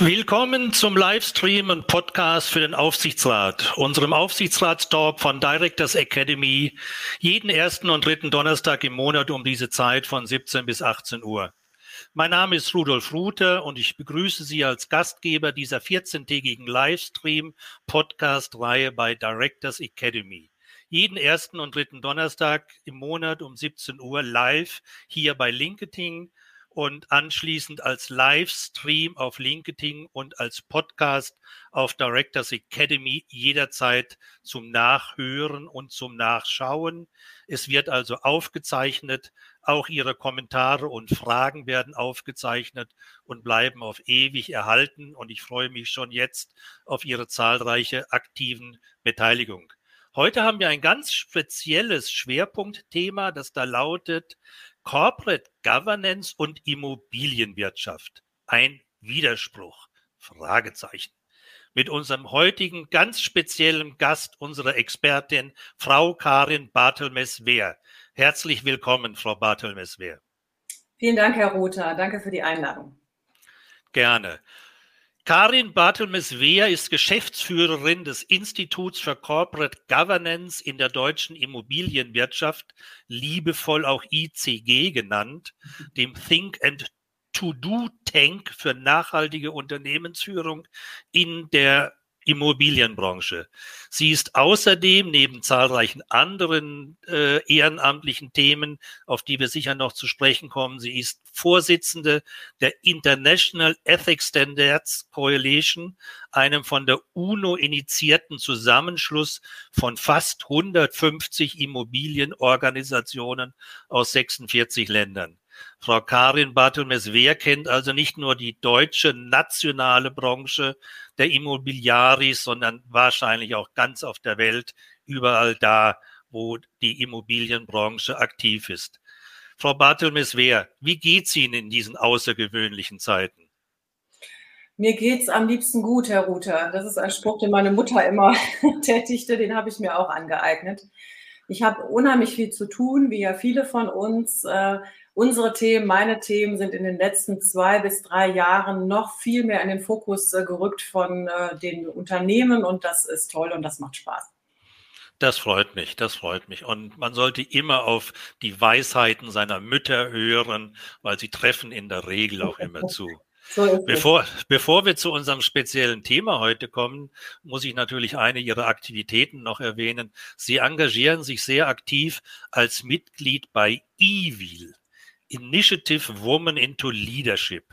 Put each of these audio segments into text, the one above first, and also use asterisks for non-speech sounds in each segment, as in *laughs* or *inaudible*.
Willkommen zum Livestream und Podcast für den Aufsichtsrat, unserem Aufsichtsratstalk von Directors Academy, jeden ersten und dritten Donnerstag im Monat um diese Zeit von 17 bis 18 Uhr. Mein Name ist Rudolf Ruther und ich begrüße Sie als Gastgeber dieser 14-tägigen Livestream-Podcast-Reihe bei Directors Academy. Jeden ersten und dritten Donnerstag im Monat um 17 Uhr live hier bei LinkedIn und anschließend als Livestream auf LinkedIn und als Podcast auf Directors Academy jederzeit zum Nachhören und zum Nachschauen. Es wird also aufgezeichnet. Auch Ihre Kommentare und Fragen werden aufgezeichnet und bleiben auf ewig erhalten. Und ich freue mich schon jetzt auf Ihre zahlreiche aktiven Beteiligung. Heute haben wir ein ganz spezielles Schwerpunktthema, das da lautet Corporate Governance und Immobilienwirtschaft. Ein Widerspruch? Fragezeichen. Mit unserem heutigen ganz speziellen Gast, unserer Expertin, Frau Karin Bartelmes-Wehr. Herzlich willkommen, Frau Bartelmes-Wehr. Vielen Dank, Herr Rother. Danke für die Einladung. Gerne. Karin Bartelmes-Wehr ist Geschäftsführerin des Instituts für Corporate Governance in der deutschen Immobilienwirtschaft, liebevoll auch ICG genannt, dem Think and To-Do Tank für nachhaltige Unternehmensführung in der Immobilienbranche. Sie ist außerdem neben zahlreichen anderen äh, ehrenamtlichen Themen, auf die wir sicher noch zu sprechen kommen, sie ist Vorsitzende der International Ethics Standards Coalition, einem von der UNO initiierten Zusammenschluss von fast 150 Immobilienorganisationen aus 46 Ländern. Frau Karin Bartelmes-Wehr kennt also nicht nur die deutsche nationale Branche der Immobiliaris, sondern wahrscheinlich auch ganz auf der Welt, überall da, wo die Immobilienbranche aktiv ist. Frau Bartelmes-Wehr, wie geht's Ihnen in diesen außergewöhnlichen Zeiten? Mir geht's am liebsten gut, Herr Ruther. Das ist ein Spruch, den meine Mutter immer *laughs* tätigte, den habe ich mir auch angeeignet. Ich habe unheimlich viel zu tun, wie ja viele von uns. Unsere Themen, meine Themen sind in den letzten zwei bis drei Jahren noch viel mehr in den Fokus äh, gerückt von äh, den Unternehmen und das ist toll und das macht Spaß. Das freut mich, das freut mich. Und man sollte immer auf die Weisheiten seiner Mütter hören, weil sie treffen in der Regel auch immer *laughs* zu. So bevor, bevor wir zu unserem speziellen Thema heute kommen, muss ich natürlich eine Ihrer Aktivitäten noch erwähnen. Sie engagieren sich sehr aktiv als Mitglied bei EWIL, Initiative Woman into Leadership.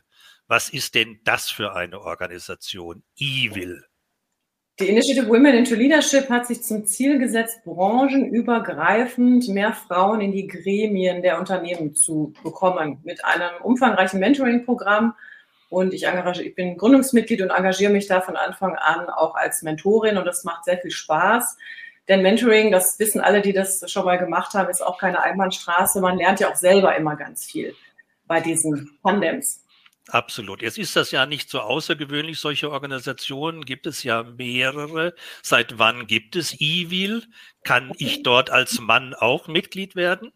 Was ist denn das für eine Organisation, EWIL? Die Initiative Women into Leadership hat sich zum Ziel gesetzt, branchenübergreifend mehr Frauen in die Gremien der Unternehmen zu bekommen. Mit einem umfangreichen Mentoring-Programm und ich, ich bin Gründungsmitglied und engagiere mich da von Anfang an auch als Mentorin und das macht sehr viel Spaß. Denn Mentoring, das wissen alle, die das schon mal gemacht haben, ist auch keine Einbahnstraße. Man lernt ja auch selber immer ganz viel bei diesen Tandems. Absolut. Jetzt ist das ja nicht so außergewöhnlich. Solche Organisationen gibt es ja mehrere. Seit wann gibt es IWIL? Kann ich dort als Mann auch Mitglied werden?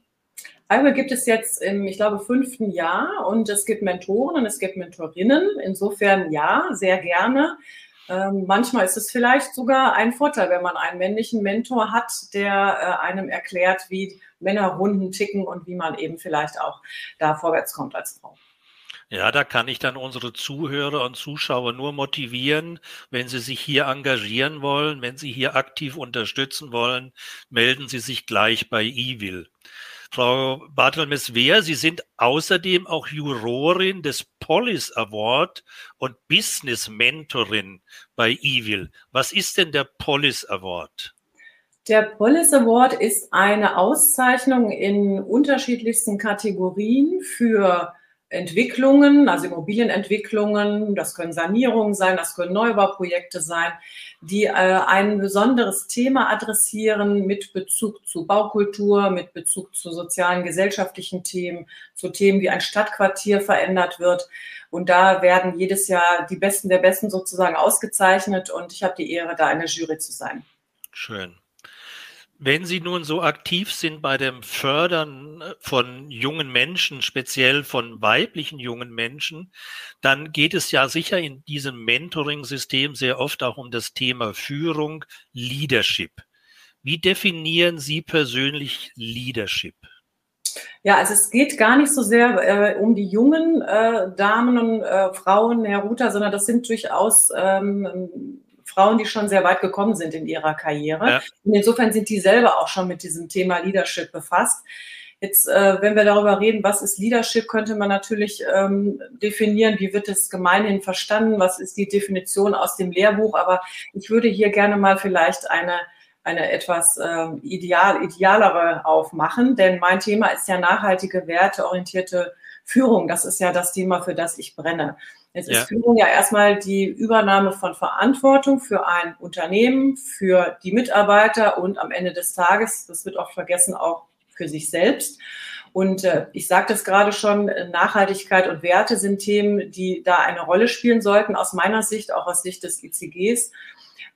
IWIL gibt es jetzt im, ich glaube, fünften Jahr und es gibt Mentoren und es gibt Mentorinnen. Insofern ja, sehr gerne. Ähm, manchmal ist es vielleicht sogar ein Vorteil, wenn man einen männlichen Mentor hat, der äh, einem erklärt, wie Männerrunden ticken und wie man eben vielleicht auch da vorwärts kommt als Frau. Ja, da kann ich dann unsere Zuhörer und Zuschauer nur motivieren, wenn sie sich hier engagieren wollen, wenn sie hier aktiv unterstützen wollen, melden Sie sich gleich bei IWIL. Frau Bartelmes-Wehr, Sie sind außerdem auch Jurorin des Polis Award und Business Mentorin bei Evil. Was ist denn der Polis Award? Der Polis Award ist eine Auszeichnung in unterschiedlichsten Kategorien für Entwicklungen, also Immobilienentwicklungen, das können Sanierungen sein, das können Neubauprojekte sein, die äh, ein besonderes Thema adressieren mit Bezug zu Baukultur, mit Bezug zu sozialen, gesellschaftlichen Themen, zu Themen, wie ein Stadtquartier verändert wird. Und da werden jedes Jahr die Besten der Besten sozusagen ausgezeichnet und ich habe die Ehre, da in der Jury zu sein. Schön. Wenn Sie nun so aktiv sind bei dem Fördern äh, von jungen Menschen, speziell von weiblichen jungen Menschen, dann geht es ja sicher in diesem Mentoring-System sehr oft auch um das Thema Führung, Leadership. Wie definieren Sie persönlich Leadership? Ja, also es geht gar nicht so sehr äh, um die jungen äh, Damen und äh, Frauen, Herr Ruther, sondern das sind durchaus ähm, Frauen, die schon sehr weit gekommen sind in ihrer Karriere. Ja. Und insofern sind die selber auch schon mit diesem Thema Leadership befasst. Jetzt, äh, wenn wir darüber reden, was ist Leadership, könnte man natürlich ähm, definieren, wie wird es gemeinhin verstanden, was ist die Definition aus dem Lehrbuch. Aber ich würde hier gerne mal vielleicht eine eine etwas äh, ideal, idealere aufmachen, denn mein Thema ist ja nachhaltige, werteorientierte Führung. Das ist ja das Thema, für das ich brenne. Jetzt ja. ist Führung ja erstmal die Übernahme von Verantwortung für ein Unternehmen, für die Mitarbeiter und am Ende des Tages, das wird oft vergessen, auch für sich selbst. Und äh, ich sagte es gerade schon, Nachhaltigkeit und Werte sind Themen, die da eine Rolle spielen sollten, aus meiner Sicht, auch aus Sicht des ICGs.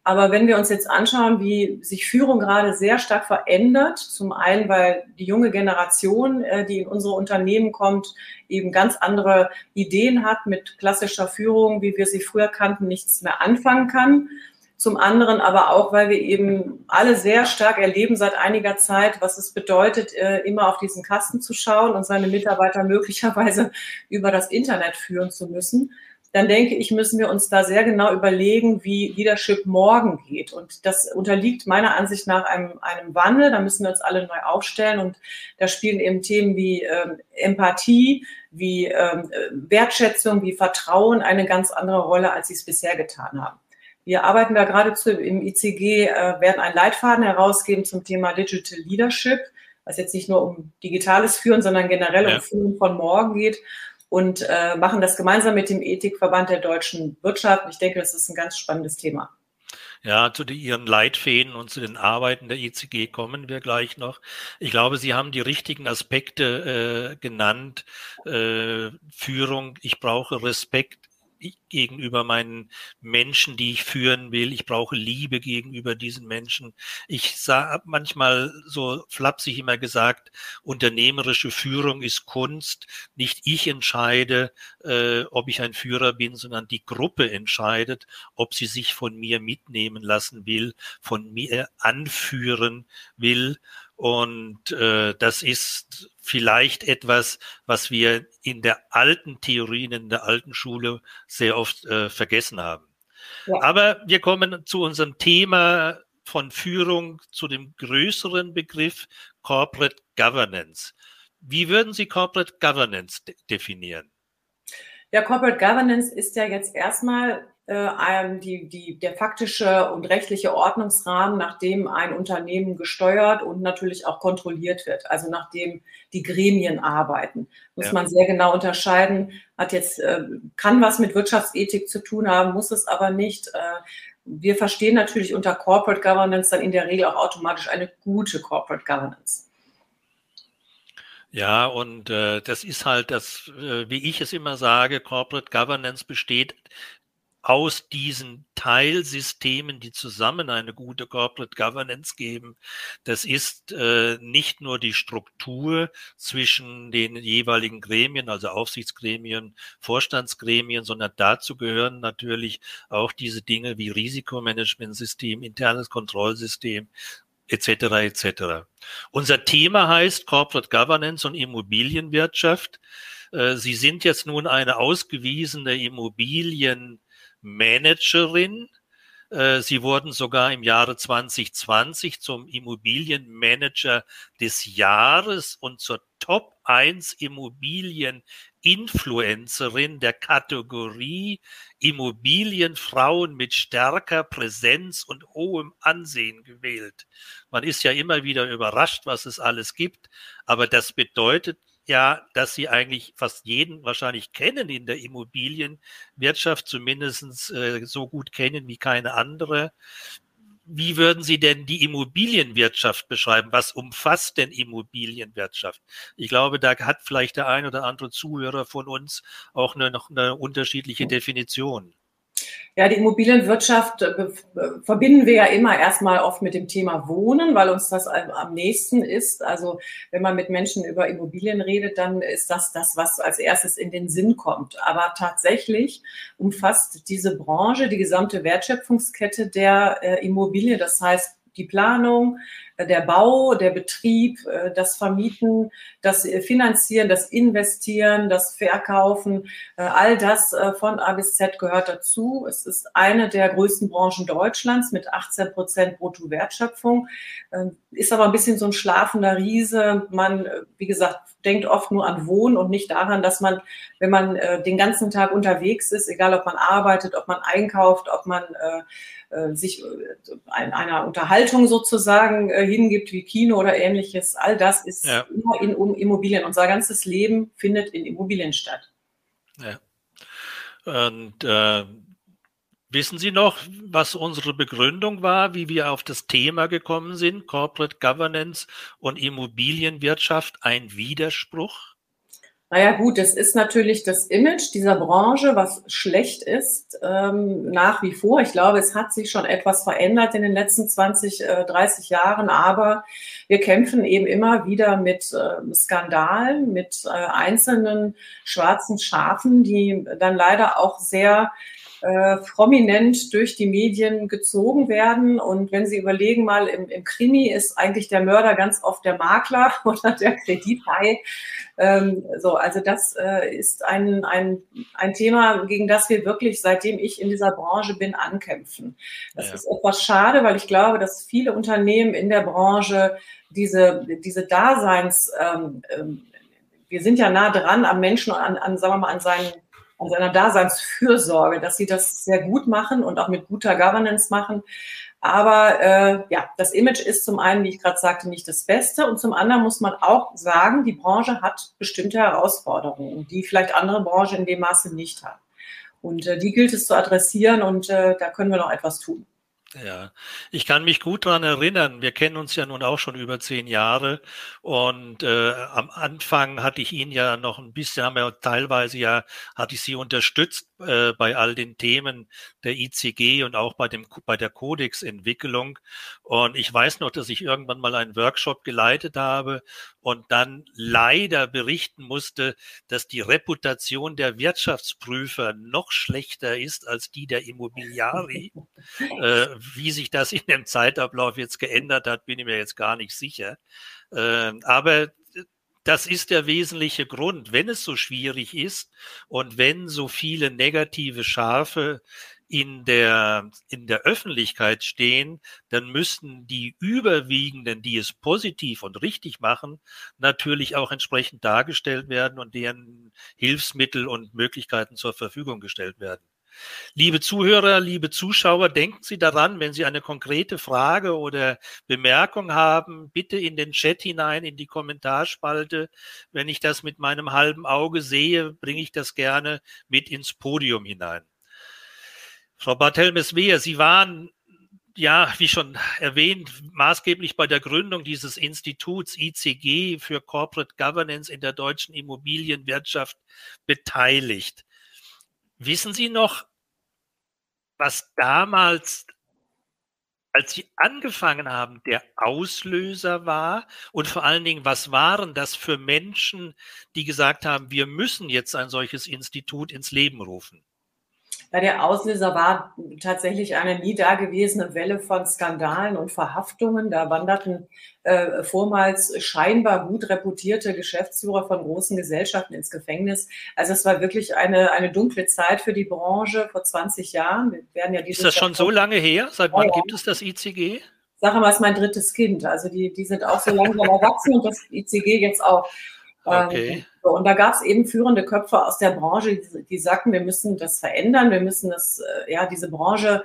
Aber wenn wir uns jetzt anschauen, wie sich Führung gerade sehr stark verändert, zum einen, weil die junge Generation, äh, die in unsere Unternehmen kommt, eben ganz andere Ideen hat mit klassischer Führung, wie wir sie früher kannten, nichts mehr anfangen kann. Zum anderen aber auch, weil wir eben alle sehr stark erleben seit einiger Zeit, was es bedeutet, äh, immer auf diesen Kasten zu schauen und seine Mitarbeiter *laughs* möglicherweise über das Internet führen zu müssen dann denke ich, müssen wir uns da sehr genau überlegen, wie Leadership morgen geht. Und das unterliegt meiner Ansicht nach einem, einem Wandel. Da müssen wir uns alle neu aufstellen. Und da spielen eben Themen wie ähm, Empathie, wie ähm, Wertschätzung, wie Vertrauen eine ganz andere Rolle, als sie es bisher getan haben. Wir arbeiten da geradezu im ICG, äh, werden einen Leitfaden herausgeben zum Thema Digital Leadership, was jetzt nicht nur um digitales Führen, sondern generell ja. um Führen von morgen geht und äh, machen das gemeinsam mit dem Ethikverband der deutschen Wirtschaft. Ich denke, das ist ein ganz spannendes Thema. Ja, zu die, Ihren Leitfäden und zu den Arbeiten der ICG kommen wir gleich noch. Ich glaube, Sie haben die richtigen Aspekte äh, genannt. Äh, Führung, ich brauche Respekt gegenüber meinen Menschen, die ich führen will. Ich brauche Liebe gegenüber diesen Menschen. Ich habe manchmal so flapsig immer gesagt, unternehmerische Führung ist Kunst. Nicht ich entscheide, äh, ob ich ein Führer bin, sondern die Gruppe entscheidet, ob sie sich von mir mitnehmen lassen will, von mir anführen will. Und äh, das ist vielleicht etwas, was wir in der alten Theorien, in der alten Schule sehr oft äh, vergessen haben. Ja. Aber wir kommen zu unserem Thema von Führung zu dem größeren Begriff Corporate Governance. Wie würden Sie Corporate Governance de definieren? Ja, Corporate Governance ist ja jetzt erstmal äh, die, die, der faktische und rechtliche Ordnungsrahmen, nachdem ein Unternehmen gesteuert und natürlich auch kontrolliert wird, also nachdem die Gremien arbeiten. Muss ja. man sehr genau unterscheiden, hat jetzt, äh, kann was mit Wirtschaftsethik zu tun haben, muss es aber nicht. Äh, wir verstehen natürlich unter Corporate Governance dann in der Regel auch automatisch eine gute Corporate Governance. Ja, und äh, das ist halt das, äh, wie ich es immer sage, Corporate Governance besteht aus diesen Teilsystemen, die zusammen eine gute Corporate Governance geben. Das ist äh, nicht nur die Struktur zwischen den jeweiligen Gremien, also Aufsichtsgremien, Vorstandsgremien, sondern dazu gehören natürlich auch diese Dinge wie Risikomanagementsystem, internes Kontrollsystem, etc. etc. Unser Thema heißt Corporate Governance und Immobilienwirtschaft. Äh, Sie sind jetzt nun eine ausgewiesene Immobilien Managerin. Äh, sie wurden sogar im Jahre 2020 zum Immobilienmanager des Jahres und zur Top 1 Immobilieninfluencerin der Kategorie Immobilienfrauen mit stärker Präsenz und hohem Ansehen gewählt. Man ist ja immer wieder überrascht, was es alles gibt, aber das bedeutet ja, dass sie eigentlich fast jeden wahrscheinlich kennen in der Immobilienwirtschaft, zumindest äh, so gut kennen wie keine andere. Wie würden Sie denn die Immobilienwirtschaft beschreiben? Was umfasst denn Immobilienwirtschaft? Ich glaube, da hat vielleicht der ein oder andere Zuhörer von uns auch eine, noch eine unterschiedliche Definition. Ja, die Immobilienwirtschaft äh, verbinden wir ja immer erstmal oft mit dem Thema Wohnen, weil uns das am nächsten ist. Also wenn man mit Menschen über Immobilien redet, dann ist das das, was als erstes in den Sinn kommt. Aber tatsächlich umfasst diese Branche die gesamte Wertschöpfungskette der äh, Immobilie. Das heißt, die Planung, äh, der Bau, der Betrieb, äh, das Vermieten, das äh, Finanzieren, das Investieren, das Verkaufen, all das von A bis Z gehört dazu. Es ist eine der größten Branchen Deutschlands mit 18 Prozent Bruttowertschöpfung, ähm, ist aber ein bisschen so ein schlafender Riese. Man, wie gesagt, denkt oft nur an Wohnen und nicht daran, dass man, wenn man den ganzen Tag unterwegs ist, egal ob man arbeitet, ob man einkauft, ob man sich einer Unterhaltung sozusagen hingibt wie Kino oder ähnliches, all das ist ja. immer in Immobilien. Unser ganzes Leben findet in Immobilien statt. Ja. Und äh, wissen Sie noch, was unsere Begründung war, wie wir auf das Thema gekommen sind, Corporate Governance und Immobilienwirtschaft, ein Widerspruch? Naja gut, das ist natürlich das Image dieser Branche, was schlecht ist, ähm, nach wie vor. Ich glaube, es hat sich schon etwas verändert in den letzten 20, äh, 30 Jahren, aber wir kämpfen eben immer wieder mit äh, Skandalen, mit äh, einzelnen schwarzen Schafen, die dann leider auch sehr äh, prominent durch die Medien gezogen werden. Und wenn Sie überlegen mal, im, im Krimi ist eigentlich der Mörder ganz oft der Makler *laughs* oder der Kredithai. Ähm, so, also das äh, ist ein, ein, ein Thema, gegen das wir wirklich, seitdem ich in dieser Branche bin, ankämpfen. Das ja. ist etwas schade, weil ich glaube, dass viele Unternehmen in der Branche diese, diese Daseins, ähm, ähm, wir sind ja nah dran am Menschen, an, an, sagen wir mal, an seinen an seiner Daseinsfürsorge, dass sie das sehr gut machen und auch mit guter Governance machen. Aber äh, ja, das Image ist zum einen, wie ich gerade sagte, nicht das Beste und zum anderen muss man auch sagen, die Branche hat bestimmte Herausforderungen, die vielleicht andere Branchen in dem Maße nicht haben. Und äh, die gilt es zu adressieren und äh, da können wir noch etwas tun. Ja, ich kann mich gut daran erinnern. Wir kennen uns ja nun auch schon über zehn Jahre und äh, am Anfang hatte ich ihn ja noch ein bisschen, haben wir teilweise ja, hatte ich sie unterstützt äh, bei all den Themen der ICG und auch bei dem bei der Codex-Entwicklung. Und ich weiß noch, dass ich irgendwann mal einen Workshop geleitet habe und dann leider berichten musste, dass die Reputation der Wirtschaftsprüfer noch schlechter ist als die der Immobiliari. *laughs* äh, wie sich das in dem Zeitablauf jetzt geändert hat, bin ich mir jetzt gar nicht sicher. Äh, aber das ist der wesentliche Grund, wenn es so schwierig ist und wenn so viele negative Schafe in der, in der Öffentlichkeit stehen, dann müssen die überwiegenden, die es positiv und richtig machen, natürlich auch entsprechend dargestellt werden und deren Hilfsmittel und Möglichkeiten zur Verfügung gestellt werden. Liebe Zuhörer, liebe Zuschauer, denken Sie daran, wenn Sie eine konkrete Frage oder Bemerkung haben, bitte in den Chat hinein, in die Kommentarspalte. Wenn ich das mit meinem halben Auge sehe, bringe ich das gerne mit ins Podium hinein. Frau Barthelmes-Wehr, Sie waren ja, wie schon erwähnt, maßgeblich bei der Gründung dieses Instituts ICG für Corporate Governance in der deutschen Immobilienwirtschaft beteiligt. Wissen Sie noch, was damals, als Sie angefangen haben, der Auslöser war? Und vor allen Dingen, was waren das für Menschen, die gesagt haben, wir müssen jetzt ein solches Institut ins Leben rufen? Ja, der Auslöser war tatsächlich eine nie dagewesene Welle von Skandalen und Verhaftungen. Da wanderten äh, vormals scheinbar gut reputierte Geschäftsführer von großen Gesellschaften ins Gefängnis. Also es war wirklich eine, eine dunkle Zeit für die Branche vor 20 Jahren. Wir werden ja Ist das schon so lange her? Seit wann ja, gibt es das ICG? Sag mal, es ist mein drittes Kind. Also die, die sind auch so langsam erwachsen und das ICG jetzt auch. Ähm, okay. Und da gab es eben führende Köpfe aus der Branche, die, die, sagten, wir müssen das verändern, wir müssen das, äh, ja, diese Branche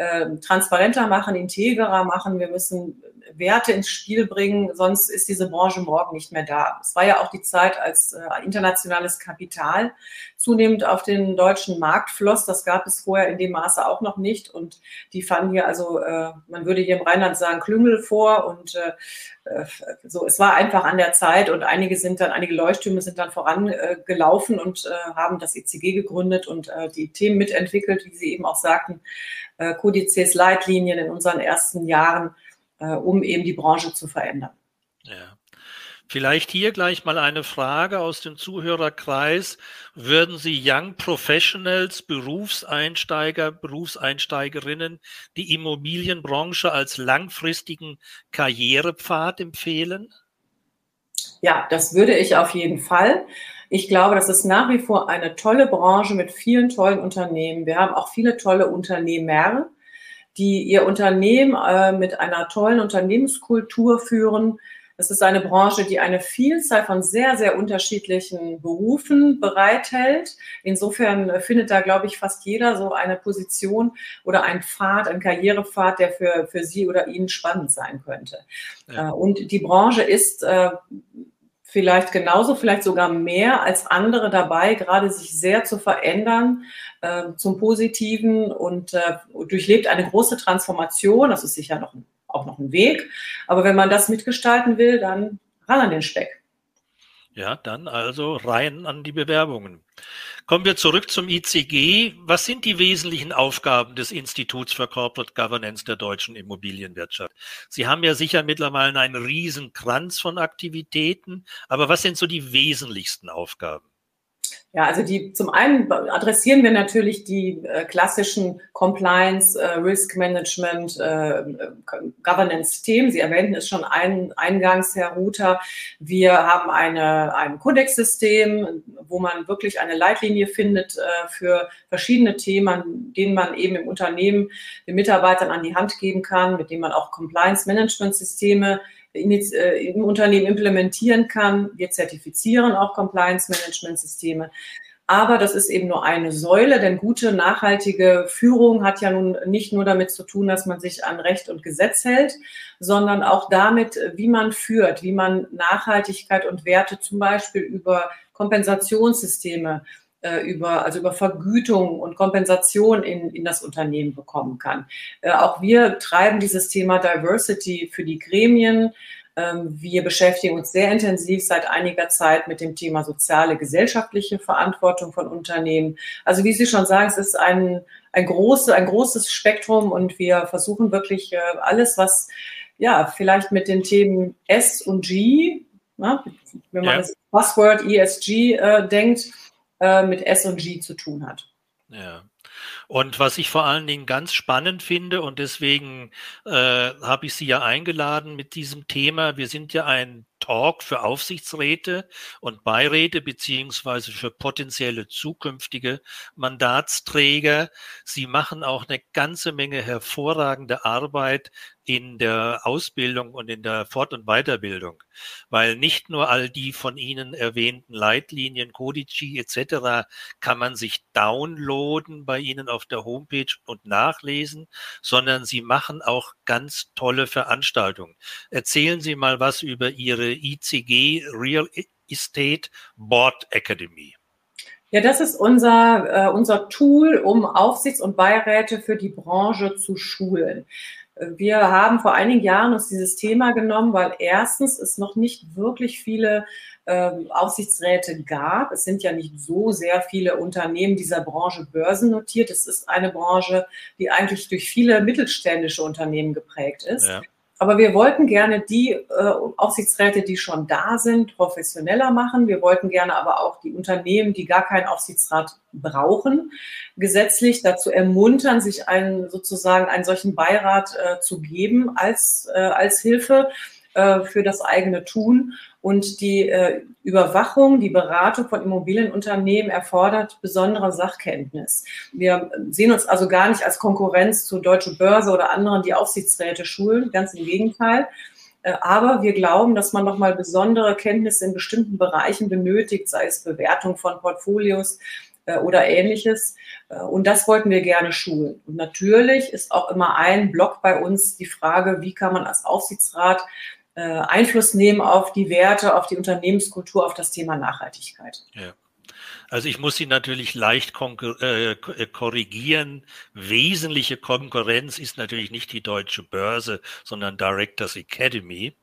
äh, transparenter machen, integrer machen, wir müssen Werte ins Spiel bringen, sonst ist diese Branche morgen nicht mehr da. Es war ja auch die Zeit, als äh, internationales Kapital zunehmend auf den deutschen Markt floss. Das gab es vorher in dem Maße auch noch nicht. Und die fanden hier also, äh, man würde hier im Rheinland sagen, Klüngel vor und äh, äh, so, es war einfach an der Zeit und einige sind dann, einige Leuchttürme sind dann vorangelaufen äh, und äh, haben das ECG gegründet und die Themen mitentwickelt, wie Sie eben auch sagten, äh, Kodizes, Leitlinien in unseren ersten Jahren, äh, um eben die Branche zu verändern. Ja. Vielleicht hier gleich mal eine Frage aus dem Zuhörerkreis. Würden Sie Young Professionals, Berufseinsteiger, Berufseinsteigerinnen die Immobilienbranche als langfristigen Karrierepfad empfehlen? Ja, das würde ich auf jeden Fall. Ich glaube, das ist nach wie vor eine tolle Branche mit vielen tollen Unternehmen. Wir haben auch viele tolle Unternehmer, die ihr Unternehmen äh, mit einer tollen Unternehmenskultur führen, es ist eine Branche, die eine Vielzahl von sehr, sehr unterschiedlichen Berufen bereithält. Insofern findet da, glaube ich, fast jeder so eine Position oder ein Pfad, ein Karrierepfad, der für, für sie oder ihn spannend sein könnte. Ja. Äh, und die Branche ist äh, vielleicht genauso, vielleicht sogar mehr als andere dabei, gerade sich sehr zu verändern äh, zum Positiven und äh, durchlebt eine große Transformation. Das ist sicher noch auch noch ein Weg. Aber wenn man das mitgestalten will, dann ran an den Speck. Ja, dann also rein an die Bewerbungen. Kommen wir zurück zum ICG. Was sind die wesentlichen Aufgaben des Instituts für Corporate Governance der deutschen Immobilienwirtschaft? Sie haben ja sicher mittlerweile einen riesen Kranz von Aktivitäten, aber was sind so die wesentlichsten Aufgaben? Ja, also die zum einen adressieren wir natürlich die äh, klassischen Compliance, äh, Risk Management, äh, Governance-Themen. Sie erwähnten es schon ein, eingangs, Herr Ruther. Wir haben eine, ein Codex-System, wo man wirklich eine Leitlinie findet äh, für verschiedene Themen, denen man eben im Unternehmen den Mitarbeitern an die Hand geben kann, mit denen man auch Compliance-Management-Systeme äh, im Unternehmen implementieren kann. Wir zertifizieren auch Compliance-Management-Systeme. Aber das ist eben nur eine Säule, denn gute, nachhaltige Führung hat ja nun nicht nur damit zu tun, dass man sich an Recht und Gesetz hält, sondern auch damit, wie man führt, wie man Nachhaltigkeit und Werte zum Beispiel über Kompensationssysteme äh, über, also über Vergütung und Kompensation in, in das Unternehmen bekommen kann. Äh, auch wir treiben dieses Thema Diversity für die Gremien. Ähm, wir beschäftigen uns sehr intensiv seit einiger Zeit mit dem Thema soziale, gesellschaftliche Verantwortung von Unternehmen. Also wie Sie schon sagen, es ist ein, ein, große, ein großes Spektrum und wir versuchen wirklich äh, alles, was ja vielleicht mit den Themen S und G, na, wenn man ja. das Passwort ESG äh, denkt, äh, mit S und G zu tun hat. Ja. Und was ich vor allen Dingen ganz spannend finde, und deswegen äh, habe ich Sie ja eingeladen mit diesem Thema, wir sind ja ein Talk für Aufsichtsräte und Beiräte beziehungsweise für potenzielle zukünftige Mandatsträger. Sie machen auch eine ganze Menge hervorragende Arbeit in der Ausbildung und in der Fort- und Weiterbildung, weil nicht nur all die von Ihnen erwähnten Leitlinien, Codici etc. kann man sich downloaden bei Ihnen auf der Homepage und nachlesen, sondern Sie machen auch ganz tolle Veranstaltungen. Erzählen Sie mal was über Ihre ICG Real Estate Board Academy? Ja, das ist unser, äh, unser Tool, um Aufsichts- und Beiräte für die Branche zu schulen. Wir haben vor einigen Jahren uns dieses Thema genommen, weil erstens es noch nicht wirklich viele ähm, Aufsichtsräte gab. Es sind ja nicht so sehr viele Unternehmen dieser Branche börsennotiert. Es ist eine Branche, die eigentlich durch viele mittelständische Unternehmen geprägt ist. Ja. Aber wir wollten gerne die äh, Aufsichtsräte, die schon da sind, professioneller machen. Wir wollten gerne aber auch die Unternehmen, die gar keinen Aufsichtsrat brauchen, gesetzlich dazu ermuntern, sich einen sozusagen einen solchen Beirat äh, zu geben als, äh, als Hilfe äh, für das eigene Tun. Und die äh, Überwachung, die Beratung von Immobilienunternehmen erfordert besondere Sachkenntnis. Wir sehen uns also gar nicht als Konkurrenz zu Deutsche Börse oder anderen, die Aufsichtsräte schulen, ganz im Gegenteil. Äh, aber wir glauben, dass man nochmal besondere Kenntnisse in bestimmten Bereichen benötigt, sei es Bewertung von Portfolios äh, oder ähnliches. Äh, und das wollten wir gerne schulen. Und natürlich ist auch immer ein Block bei uns die Frage, wie kann man als Aufsichtsrat Einfluss nehmen auf die Werte, auf die Unternehmenskultur, auf das Thema Nachhaltigkeit. Ja. Also ich muss Sie natürlich leicht äh, äh, korrigieren. Wesentliche Konkurrenz ist natürlich nicht die deutsche Börse, sondern Directors Academy.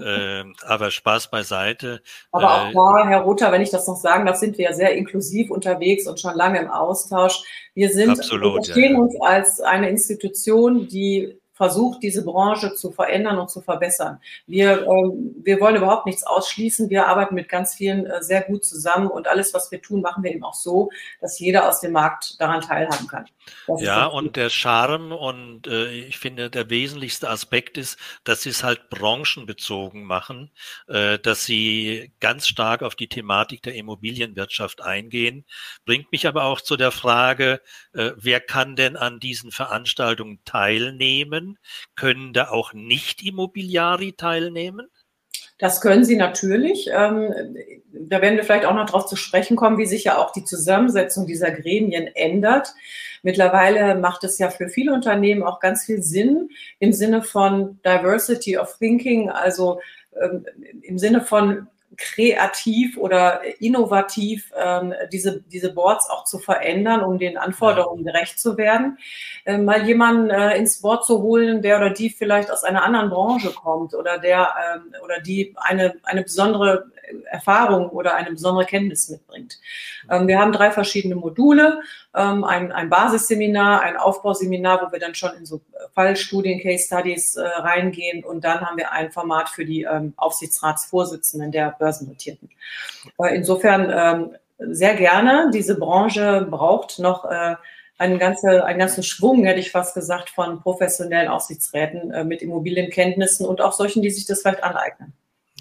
Äh, aber Spaß beiseite. Aber auch äh, da, Herr Rother, wenn ich das noch sagen darf, sind wir ja sehr inklusiv unterwegs und schon lange im Austausch. Wir sind, absolut, wir verstehen ja. uns als eine Institution, die versucht, diese Branche zu verändern und zu verbessern. Wir, ähm, wir wollen überhaupt nichts ausschließen. Wir arbeiten mit ganz vielen äh, sehr gut zusammen und alles, was wir tun, machen wir eben auch so, dass jeder aus dem Markt daran teilhaben kann. Das ja, und der Charme und äh, ich finde, der wesentlichste Aspekt ist, dass sie es halt branchenbezogen machen, äh, dass sie ganz stark auf die Thematik der Immobilienwirtschaft eingehen. Bringt mich aber auch zu der Frage, äh, wer kann denn an diesen Veranstaltungen teilnehmen? Können da auch Nicht-Immobiliari teilnehmen? Das können sie natürlich. Ähm, da werden wir vielleicht auch noch darauf zu sprechen kommen, wie sich ja auch die Zusammensetzung dieser Gremien ändert. Mittlerweile macht es ja für viele Unternehmen auch ganz viel Sinn im Sinne von Diversity of Thinking, also ähm, im Sinne von kreativ oder innovativ ähm, diese, diese Boards auch zu verändern, um den Anforderungen gerecht zu werden. Äh, mal jemanden äh, ins Board zu holen, der oder die vielleicht aus einer anderen Branche kommt oder der ähm, oder die eine, eine besondere Erfahrung oder eine besondere Kenntnis mitbringt. Ähm, wir haben drei verschiedene Module, ähm, ein, ein Basisseminar, ein Aufbauseminar, wo wir dann schon in so Fallstudien, Case Studies äh, reingehen und dann haben wir ein Format für die ähm, Aufsichtsratsvorsitzenden der Börsennotierten. Äh, insofern ähm, sehr gerne. Diese Branche braucht noch äh, einen, ganze, einen ganzen Schwung, hätte ich fast gesagt, von professionellen Aufsichtsräten äh, mit Immobilienkenntnissen und auch solchen, die sich das vielleicht aneignen.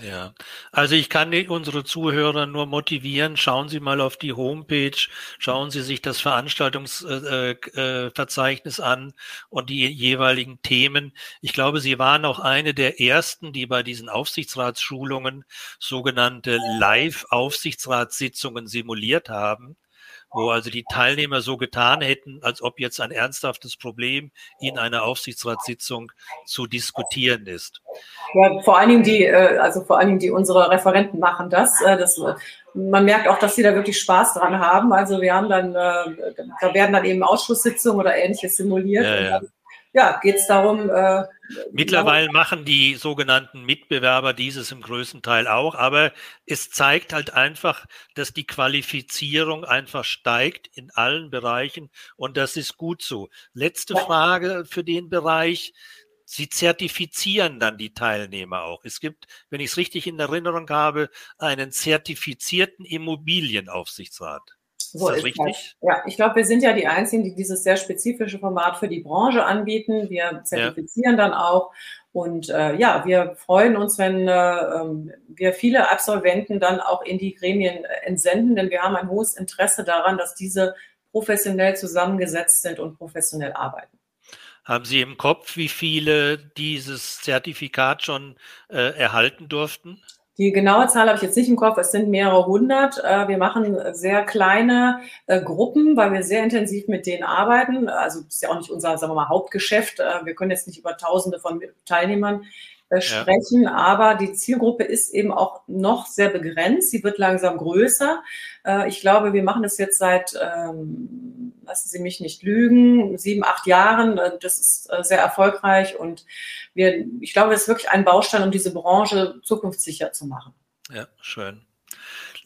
Ja, also ich kann unsere Zuhörer nur motivieren, schauen Sie mal auf die Homepage, schauen Sie sich das Veranstaltungsverzeichnis äh, äh, an und die jeweiligen Themen. Ich glaube, Sie waren auch eine der ersten, die bei diesen Aufsichtsratsschulungen sogenannte Live-Aufsichtsratssitzungen simuliert haben wo also die Teilnehmer so getan hätten, als ob jetzt ein ernsthaftes Problem in einer Aufsichtsratssitzung zu diskutieren ist. Ja, vor allen Dingen die, äh, also vor allen Dingen die unsere Referenten machen das. Äh, das man merkt auch, dass sie da wirklich Spaß dran haben. Also wir haben dann, äh, da werden dann eben Ausschusssitzungen oder ähnliches simuliert. Ja, ja ja, geht es darum. Äh, Mittlerweile machen die sogenannten Mitbewerber dieses im größten Teil auch, aber es zeigt halt einfach, dass die Qualifizierung einfach steigt in allen Bereichen und das ist gut so. Letzte ja. Frage für den Bereich. Sie zertifizieren dann die Teilnehmer auch. Es gibt, wenn ich es richtig in Erinnerung habe, einen zertifizierten Immobilienaufsichtsrat. So ist, ist richtig? Das. Ja, ich glaube, wir sind ja die Einzigen, die dieses sehr spezifische Format für die Branche anbieten. Wir zertifizieren ja. dann auch. Und äh, ja, wir freuen uns, wenn äh, ähm, wir viele Absolventen dann auch in die Gremien äh, entsenden, denn wir haben ein hohes Interesse daran, dass diese professionell zusammengesetzt sind und professionell arbeiten. Haben Sie im Kopf, wie viele dieses Zertifikat schon äh, erhalten durften? Die genaue Zahl habe ich jetzt nicht im Kopf, es sind mehrere hundert. Äh, wir machen sehr kleine äh, Gruppen, weil wir sehr intensiv mit denen arbeiten. Also das ist ja auch nicht unser, sagen wir mal, Hauptgeschäft. Äh, wir können jetzt nicht über Tausende von Teilnehmern sprechen, ja. aber die Zielgruppe ist eben auch noch sehr begrenzt. Sie wird langsam größer. Ich glaube, wir machen das jetzt seit, ähm, lassen Sie mich nicht lügen, sieben, acht Jahren. Das ist sehr erfolgreich und wir, ich glaube, das ist wirklich ein Baustein, um diese Branche zukunftssicher zu machen. Ja, schön.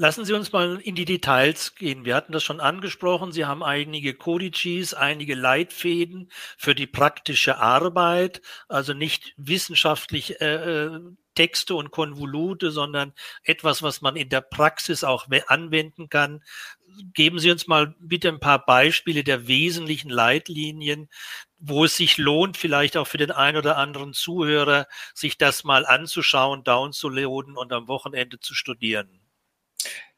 Lassen Sie uns mal in die Details gehen. Wir hatten das schon angesprochen. Sie haben einige Codices, einige Leitfäden für die praktische Arbeit, also nicht wissenschaftlich äh, äh Texte und Konvolute, sondern etwas, was man in der Praxis auch anwenden kann. Geben Sie uns mal bitte ein paar Beispiele der wesentlichen Leitlinien, wo es sich lohnt, vielleicht auch für den einen oder anderen Zuhörer, sich das mal anzuschauen, downzuladen und am Wochenende zu studieren.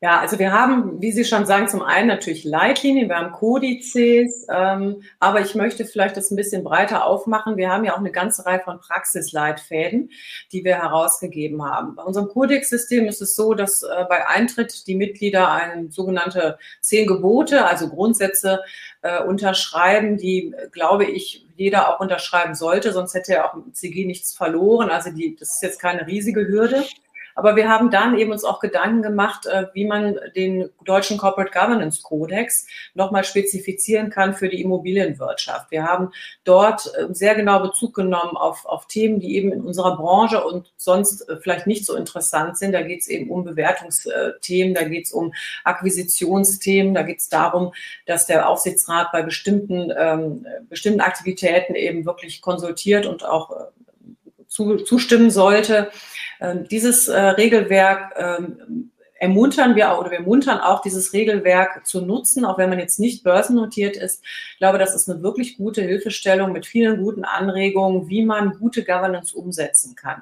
Ja, also wir haben, wie Sie schon sagen, zum einen natürlich Leitlinien, wir haben Kodizes, ähm, aber ich möchte vielleicht das ein bisschen breiter aufmachen. Wir haben ja auch eine ganze Reihe von Praxisleitfäden, die wir herausgegeben haben. Bei unserem Kodexsystem ist es so, dass äh, bei Eintritt die Mitglieder ein sogenannte zehn Gebote, also Grundsätze äh, unterschreiben, die, glaube ich, jeder auch unterschreiben sollte, sonst hätte er auch im CG nichts verloren. Also die, das ist jetzt keine riesige Hürde. Aber wir haben dann eben uns auch Gedanken gemacht, äh, wie man den deutschen Corporate Governance Codex nochmal spezifizieren kann für die Immobilienwirtschaft. Wir haben dort äh, sehr genau Bezug genommen auf, auf Themen, die eben in unserer Branche und sonst äh, vielleicht nicht so interessant sind. Da geht es eben um Bewertungsthemen, da geht es um Akquisitionsthemen, da geht es darum, dass der Aufsichtsrat bei bestimmten, ähm, bestimmten Aktivitäten eben wirklich konsultiert und auch zu, zustimmen sollte. Ähm, dieses äh, Regelwerk ähm, ermuntern wir auch oder wir ermuntern auch dieses Regelwerk zu nutzen, auch wenn man jetzt nicht börsennotiert ist. Ich glaube, das ist eine wirklich gute Hilfestellung mit vielen guten Anregungen, wie man gute Governance umsetzen kann.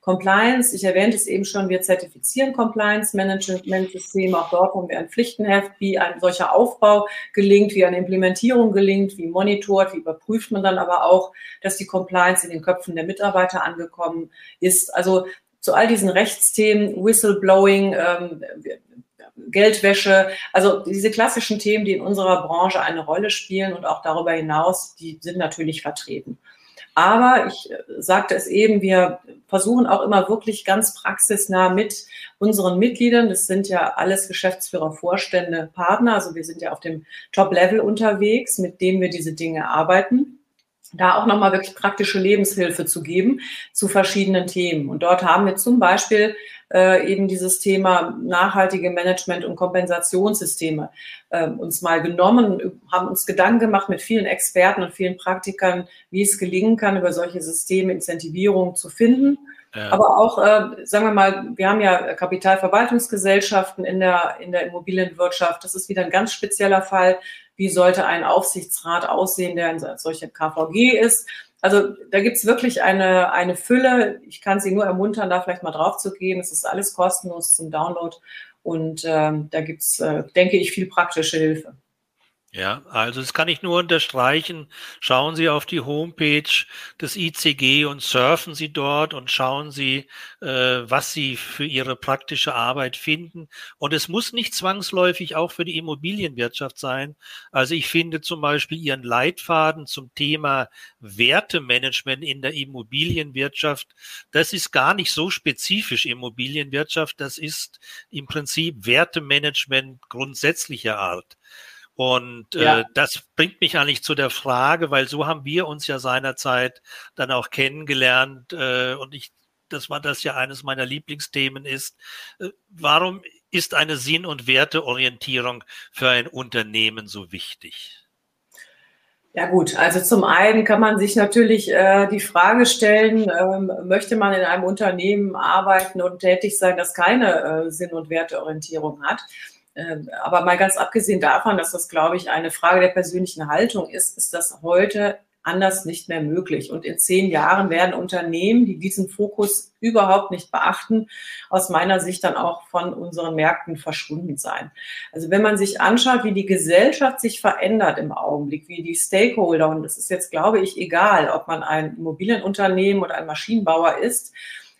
Compliance, ich erwähnte es eben schon, wir zertifizieren Compliance-Management-Systeme. Auch dort haben wir ein Pflichtenheft, wie ein solcher Aufbau gelingt, wie eine Implementierung gelingt, wie monitort, wie überprüft man dann aber auch, dass die Compliance in den Köpfen der Mitarbeiter angekommen ist. Also zu all diesen Rechtsthemen, Whistleblowing, ähm, Geldwäsche, also diese klassischen Themen, die in unserer Branche eine Rolle spielen und auch darüber hinaus, die sind natürlich vertreten. Aber ich äh, sagte es eben, wir versuchen auch immer wirklich ganz praxisnah mit unseren Mitgliedern, das sind ja alles Geschäftsführer, Vorstände, Partner, also wir sind ja auf dem Top-Level unterwegs, mit denen wir diese Dinge arbeiten da auch nochmal wirklich praktische Lebenshilfe zu geben zu verschiedenen Themen. Und dort haben wir zum Beispiel äh, eben dieses Thema nachhaltige Management- und Kompensationssysteme äh, uns mal genommen, haben uns Gedanken gemacht mit vielen Experten und vielen Praktikern, wie es gelingen kann, über solche Systeme Incentivierung zu finden. Ja. Aber auch, äh, sagen wir mal, wir haben ja Kapitalverwaltungsgesellschaften in der, in der Immobilienwirtschaft. Das ist wieder ein ganz spezieller Fall. Wie sollte ein Aufsichtsrat aussehen, der ein solcher KVG ist? Also da gibt's wirklich eine, eine Fülle. Ich kann Sie nur ermuntern, da vielleicht mal drauf zu gehen. Es ist alles kostenlos zum Download und ähm, da gibt's, äh, denke ich, viel praktische Hilfe. Ja, also das kann ich nur unterstreichen. Schauen Sie auf die Homepage des ICG und surfen Sie dort und schauen Sie, äh, was Sie für Ihre praktische Arbeit finden. Und es muss nicht zwangsläufig auch für die Immobilienwirtschaft sein. Also ich finde zum Beispiel Ihren Leitfaden zum Thema Wertemanagement in der Immobilienwirtschaft, das ist gar nicht so spezifisch Immobilienwirtschaft. Das ist im Prinzip Wertemanagement grundsätzlicher Art. Und ja. äh, das bringt mich eigentlich zu der Frage, weil so haben wir uns ja seinerzeit dann auch kennengelernt äh, und ich, das war das ja eines meiner Lieblingsthemen ist, äh, warum ist eine Sinn- und Werteorientierung für ein Unternehmen so wichtig? Ja gut, also zum einen kann man sich natürlich äh, die Frage stellen, ähm, möchte man in einem Unternehmen arbeiten und tätig sein, das keine äh, Sinn- und Werteorientierung hat? Ähm, aber mal ganz abgesehen davon, dass das, glaube ich, eine Frage der persönlichen Haltung ist, ist das heute anders nicht mehr möglich. Und in zehn Jahren werden Unternehmen, die diesen Fokus überhaupt nicht beachten, aus meiner Sicht dann auch von unseren Märkten verschwunden sein. Also wenn man sich anschaut, wie die Gesellschaft sich verändert im Augenblick, wie die Stakeholder, und das ist jetzt, glaube ich, egal, ob man ein Immobilienunternehmen oder ein Maschinenbauer ist,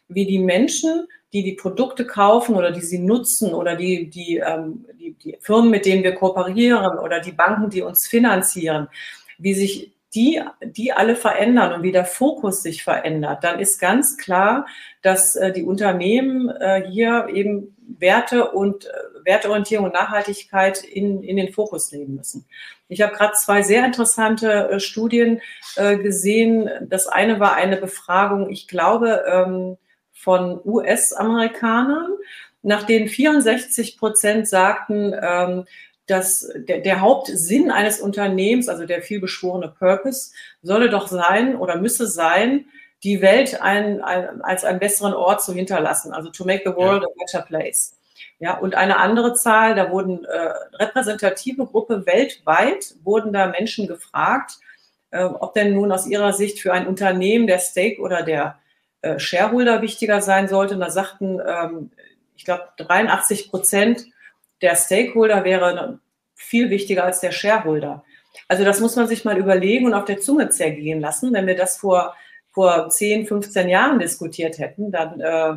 wie die Menschen die die Produkte kaufen oder die sie nutzen oder die, die, ähm, die, die Firmen, mit denen wir kooperieren oder die Banken, die uns finanzieren, wie sich die, die alle verändern und wie der Fokus sich verändert, dann ist ganz klar, dass äh, die Unternehmen äh, hier eben Werte und äh, Werteorientierung und Nachhaltigkeit in, in den Fokus nehmen müssen. Ich habe gerade zwei sehr interessante äh, Studien äh, gesehen. Das eine war eine Befragung, ich glaube, ähm, von US-Amerikanern, nach denen 64 Prozent sagten, ähm, dass der, der, Hauptsinn eines Unternehmens, also der vielbeschworene Purpose, solle doch sein oder müsse sein, die Welt ein, ein, als einen besseren Ort zu hinterlassen, also to make the world ja. a better place. Ja, und eine andere Zahl, da wurden äh, repräsentative Gruppe weltweit, wurden da Menschen gefragt, äh, ob denn nun aus ihrer Sicht für ein Unternehmen der Stake oder der äh, Shareholder wichtiger sein sollte. Und da sagten, ähm, ich glaube, 83 Prozent der Stakeholder wäre viel wichtiger als der Shareholder. Also das muss man sich mal überlegen und auf der Zunge zergehen lassen. Wenn wir das vor, vor 10, 15 Jahren diskutiert hätten, dann, äh,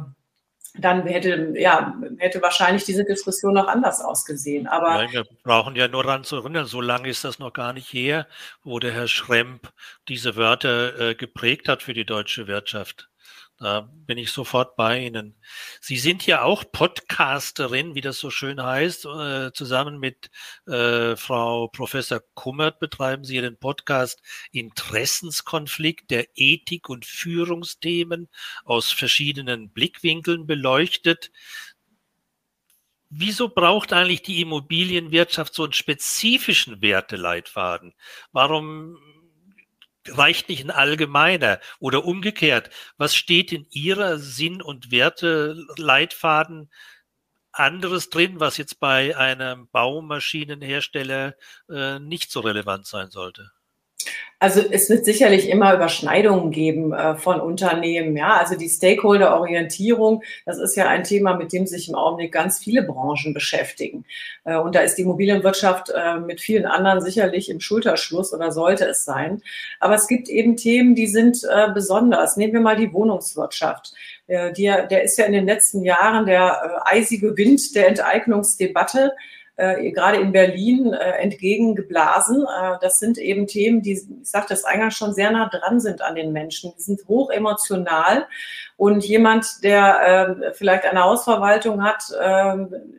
dann hätte, ja, hätte wahrscheinlich diese Diskussion noch anders ausgesehen. Aber ja, wir brauchen ja nur daran zu erinnern, so lange ist das noch gar nicht her, wo der Herr Schremp diese Wörter äh, geprägt hat für die deutsche Wirtschaft. Da bin ich sofort bei Ihnen. Sie sind ja auch Podcasterin, wie das so schön heißt. Äh, zusammen mit äh, Frau Professor Kummert betreiben Sie den Podcast Interessenskonflikt der Ethik und Führungsthemen aus verschiedenen Blickwinkeln beleuchtet. Wieso braucht eigentlich die Immobilienwirtschaft so einen spezifischen Werteleitfaden? Warum reicht nicht ein allgemeiner oder umgekehrt? Was steht in Ihrer Sinn- und Werteleitfaden anderes drin, was jetzt bei einem Baumaschinenhersteller äh, nicht so relevant sein sollte? Also es wird sicherlich immer Überschneidungen geben äh, von Unternehmen. Ja, also die Stakeholder-Orientierung, das ist ja ein Thema, mit dem sich im Augenblick ganz viele Branchen beschäftigen. Äh, und da ist die Immobilienwirtschaft äh, mit vielen anderen sicherlich im Schulterschluss oder sollte es sein. Aber es gibt eben Themen, die sind äh, besonders. Nehmen wir mal die Wohnungswirtschaft. Äh, die, der ist ja in den letzten Jahren der äh, eisige Wind der Enteignungsdebatte äh, gerade in Berlin äh, entgegengeblasen. Äh, das sind eben Themen, die, ich sagte das eingangs schon, sehr nah dran sind an den Menschen. Die sind hoch emotional. Und jemand, der äh, vielleicht eine Hausverwaltung hat, äh,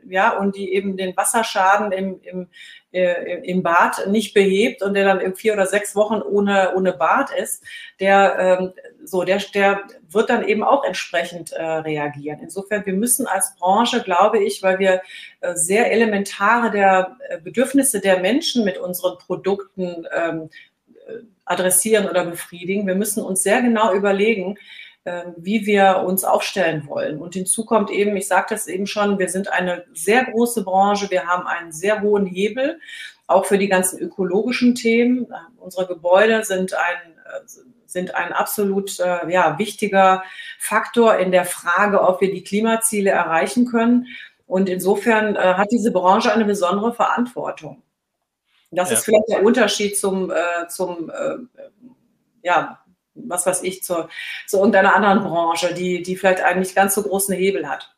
ja, und die eben den Wasserschaden im, im, äh, im Bad nicht behebt und der dann in vier oder sechs Wochen ohne, ohne Bad ist, der, ähm, so, der, der wird dann eben auch entsprechend äh, reagieren. Insofern, wir müssen als Branche, glaube ich, weil wir äh, sehr elementare der äh, Bedürfnisse der Menschen mit unseren Produkten ähm, äh, adressieren oder befriedigen, wir müssen uns sehr genau überlegen, wie wir uns aufstellen wollen. Und hinzu kommt eben, ich sagte es eben schon, wir sind eine sehr große Branche, wir haben einen sehr hohen Hebel, auch für die ganzen ökologischen Themen. Unsere Gebäude sind ein sind ein absolut äh, ja, wichtiger Faktor in der Frage, ob wir die Klimaziele erreichen können. Und insofern äh, hat diese Branche eine besondere Verantwortung. Das ja. ist vielleicht der Unterschied zum, äh, zum äh, ja, was weiß ich, zu, zu irgendeiner anderen Branche, die, die vielleicht einen nicht ganz so großen Hebel hat.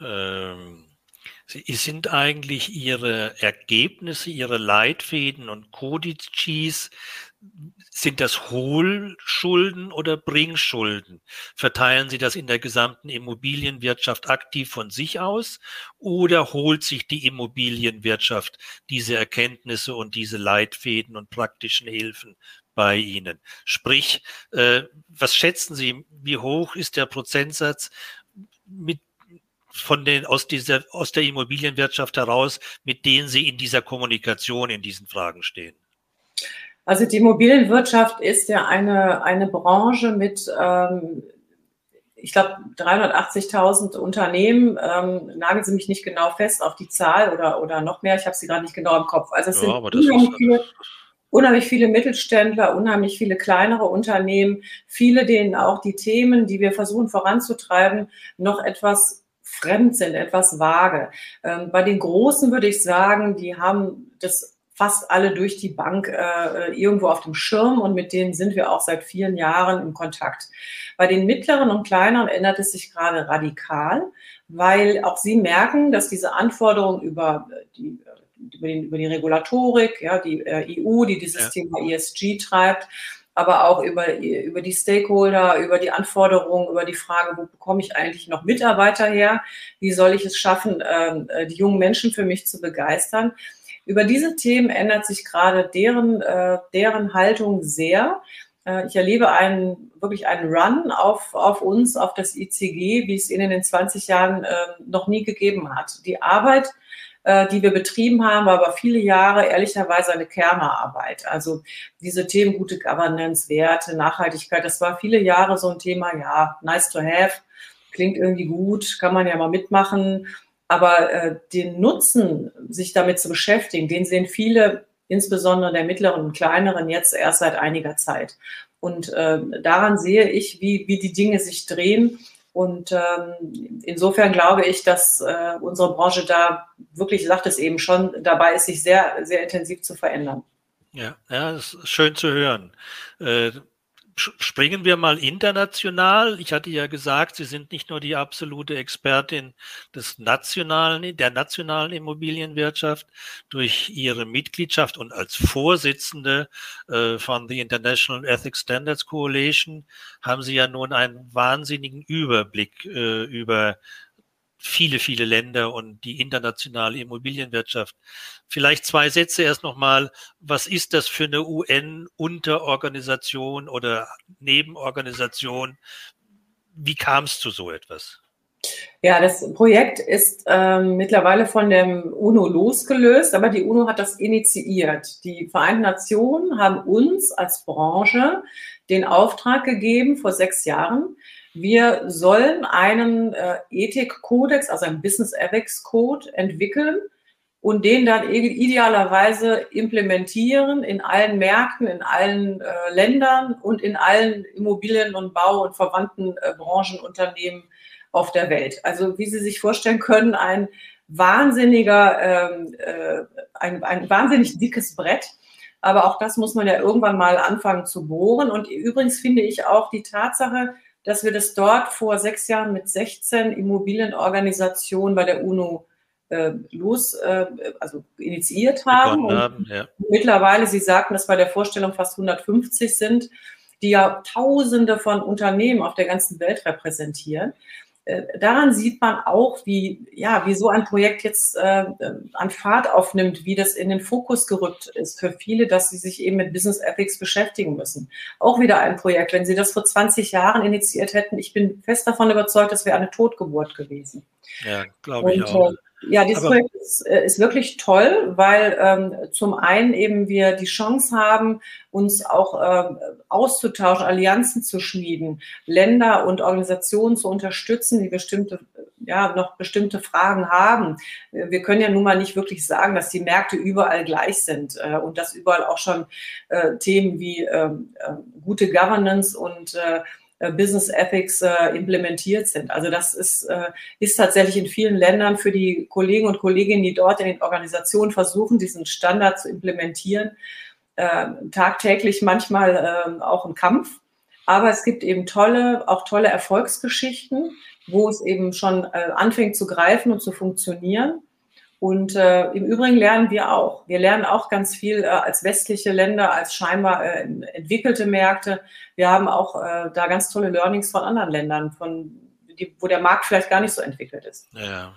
Ähm, sind eigentlich Ihre Ergebnisse, Ihre Leitfäden und Kodizes sind das Hohlschulden oder Bringschulden? Verteilen Sie das in der gesamten Immobilienwirtschaft aktiv von sich aus oder holt sich die Immobilienwirtschaft diese Erkenntnisse und diese Leitfäden und praktischen Hilfen bei Ihnen? Sprich, äh, was schätzen Sie, wie hoch ist der Prozentsatz mit von den, aus dieser, aus der Immobilienwirtschaft heraus, mit denen Sie in dieser Kommunikation in diesen Fragen stehen? Also die Immobilienwirtschaft ist ja eine, eine Branche mit, ähm, ich glaube, 380.000 Unternehmen. Ähm, nageln Sie mich nicht genau fest auf die Zahl oder, oder noch mehr. Ich habe sie gerade nicht genau im Kopf. Also es ja, sind unheimlich viele, unheimlich viele Mittelständler, unheimlich viele kleinere Unternehmen, viele, denen auch die Themen, die wir versuchen voranzutreiben, noch etwas fremd sind, etwas vage. Ähm, bei den Großen würde ich sagen, die haben das fast alle durch die Bank äh, irgendwo auf dem Schirm und mit denen sind wir auch seit vielen Jahren im Kontakt. Bei den mittleren und kleineren ändert es sich gerade radikal, weil auch sie merken, dass diese Anforderungen über die über die, über die Regulatorik, ja, die äh, EU, die dieses ja. Thema ESG treibt, aber auch über, über die Stakeholder, über die Anforderungen, über die Frage, wo bekomme ich eigentlich noch Mitarbeiter her? Wie soll ich es schaffen, ähm, äh, die jungen Menschen für mich zu begeistern? Über diese Themen ändert sich gerade deren, äh, deren Haltung sehr. Äh, ich erlebe einen, wirklich einen Run auf, auf uns, auf das ICG, wie es in den 20 Jahren äh, noch nie gegeben hat. Die Arbeit, äh, die wir betrieben haben, war aber viele Jahre ehrlicherweise eine Kernerarbeit. Also diese Themen gute Governance, Werte, Nachhaltigkeit, das war viele Jahre so ein Thema, ja, nice to have, klingt irgendwie gut, kann man ja mal mitmachen. Aber äh, den Nutzen, sich damit zu beschäftigen, den sehen viele, insbesondere der mittleren und kleineren, jetzt erst seit einiger Zeit. Und äh, daran sehe ich, wie, wie die Dinge sich drehen. Und ähm, insofern glaube ich, dass äh, unsere Branche da wirklich, ich sagte es eben schon, dabei ist, sich sehr, sehr intensiv zu verändern. Ja, ja, das ist schön zu hören. Äh, springen wir mal international. Ich hatte ja gesagt, Sie sind nicht nur die absolute Expertin des nationalen, der nationalen Immobilienwirtschaft durch Ihre Mitgliedschaft und als Vorsitzende äh, von the International Ethics Standards Coalition haben Sie ja nun einen wahnsinnigen Überblick äh, über viele, viele Länder und die internationale Immobilienwirtschaft. Vielleicht zwei Sätze erst nochmal. Was ist das für eine UN-Unterorganisation oder Nebenorganisation? Wie kam es zu so etwas? Ja, das Projekt ist ähm, mittlerweile von dem UNO losgelöst, aber die UNO hat das initiiert. Die Vereinten Nationen haben uns als Branche den Auftrag gegeben vor sechs Jahren, wir sollen einen äh, Ethikkodex, also einen Business Ethics Code entwickeln und den dann idealerweise implementieren in allen Märkten, in allen äh, Ländern und in allen Immobilien- und Bau- und verwandten äh, Branchenunternehmen auf der Welt. Also wie Sie sich vorstellen können, ein wahnsinniger, ähm, äh, ein, ein wahnsinnig dickes Brett. Aber auch das muss man ja irgendwann mal anfangen zu bohren. Und übrigens finde ich auch die Tatsache, dass wir das dort vor sechs Jahren mit 16 Immobilienorganisationen bei der UNO äh, los, äh, also initiiert haben. haben ja. Mittlerweile, Sie sagten, dass bei der Vorstellung fast 150 sind, die ja Tausende von Unternehmen auf der ganzen Welt repräsentieren. Äh, daran sieht man auch, wie, ja, wie so ein Projekt jetzt äh, an Fahrt aufnimmt, wie das in den Fokus gerückt ist für viele, dass sie sich eben mit Business Ethics beschäftigen müssen. Auch wieder ein Projekt. Wenn Sie das vor 20 Jahren initiiert hätten, ich bin fest davon überzeugt, das wäre eine Totgeburt gewesen. Ja, glaube ich Und, auch. Äh, ja, dieses Aber Projekt ist, äh, ist, wirklich toll, weil ähm, zum einen eben wir die Chance haben, uns auch äh, auszutauschen, Allianzen zu schmieden, Länder und Organisationen zu unterstützen, die bestimmte, ja, noch bestimmte Fragen haben. Wir können ja nun mal nicht wirklich sagen, dass die Märkte überall gleich sind äh, und dass überall auch schon äh, Themen wie ähm, äh, gute Governance und äh, Business Ethics äh, implementiert sind. Also das ist, äh, ist tatsächlich in vielen Ländern für die Kollegen und Kolleginnen, die dort in den Organisationen versuchen, diesen Standard zu implementieren, äh, tagtäglich manchmal äh, auch ein Kampf. Aber es gibt eben tolle, auch tolle Erfolgsgeschichten, wo es eben schon äh, anfängt zu greifen und zu funktionieren. Und äh, im Übrigen lernen wir auch. Wir lernen auch ganz viel äh, als westliche Länder, als scheinbar äh, entwickelte Märkte. Wir haben auch äh, da ganz tolle Learnings von anderen Ländern, von, die, wo der Markt vielleicht gar nicht so entwickelt ist. Ja.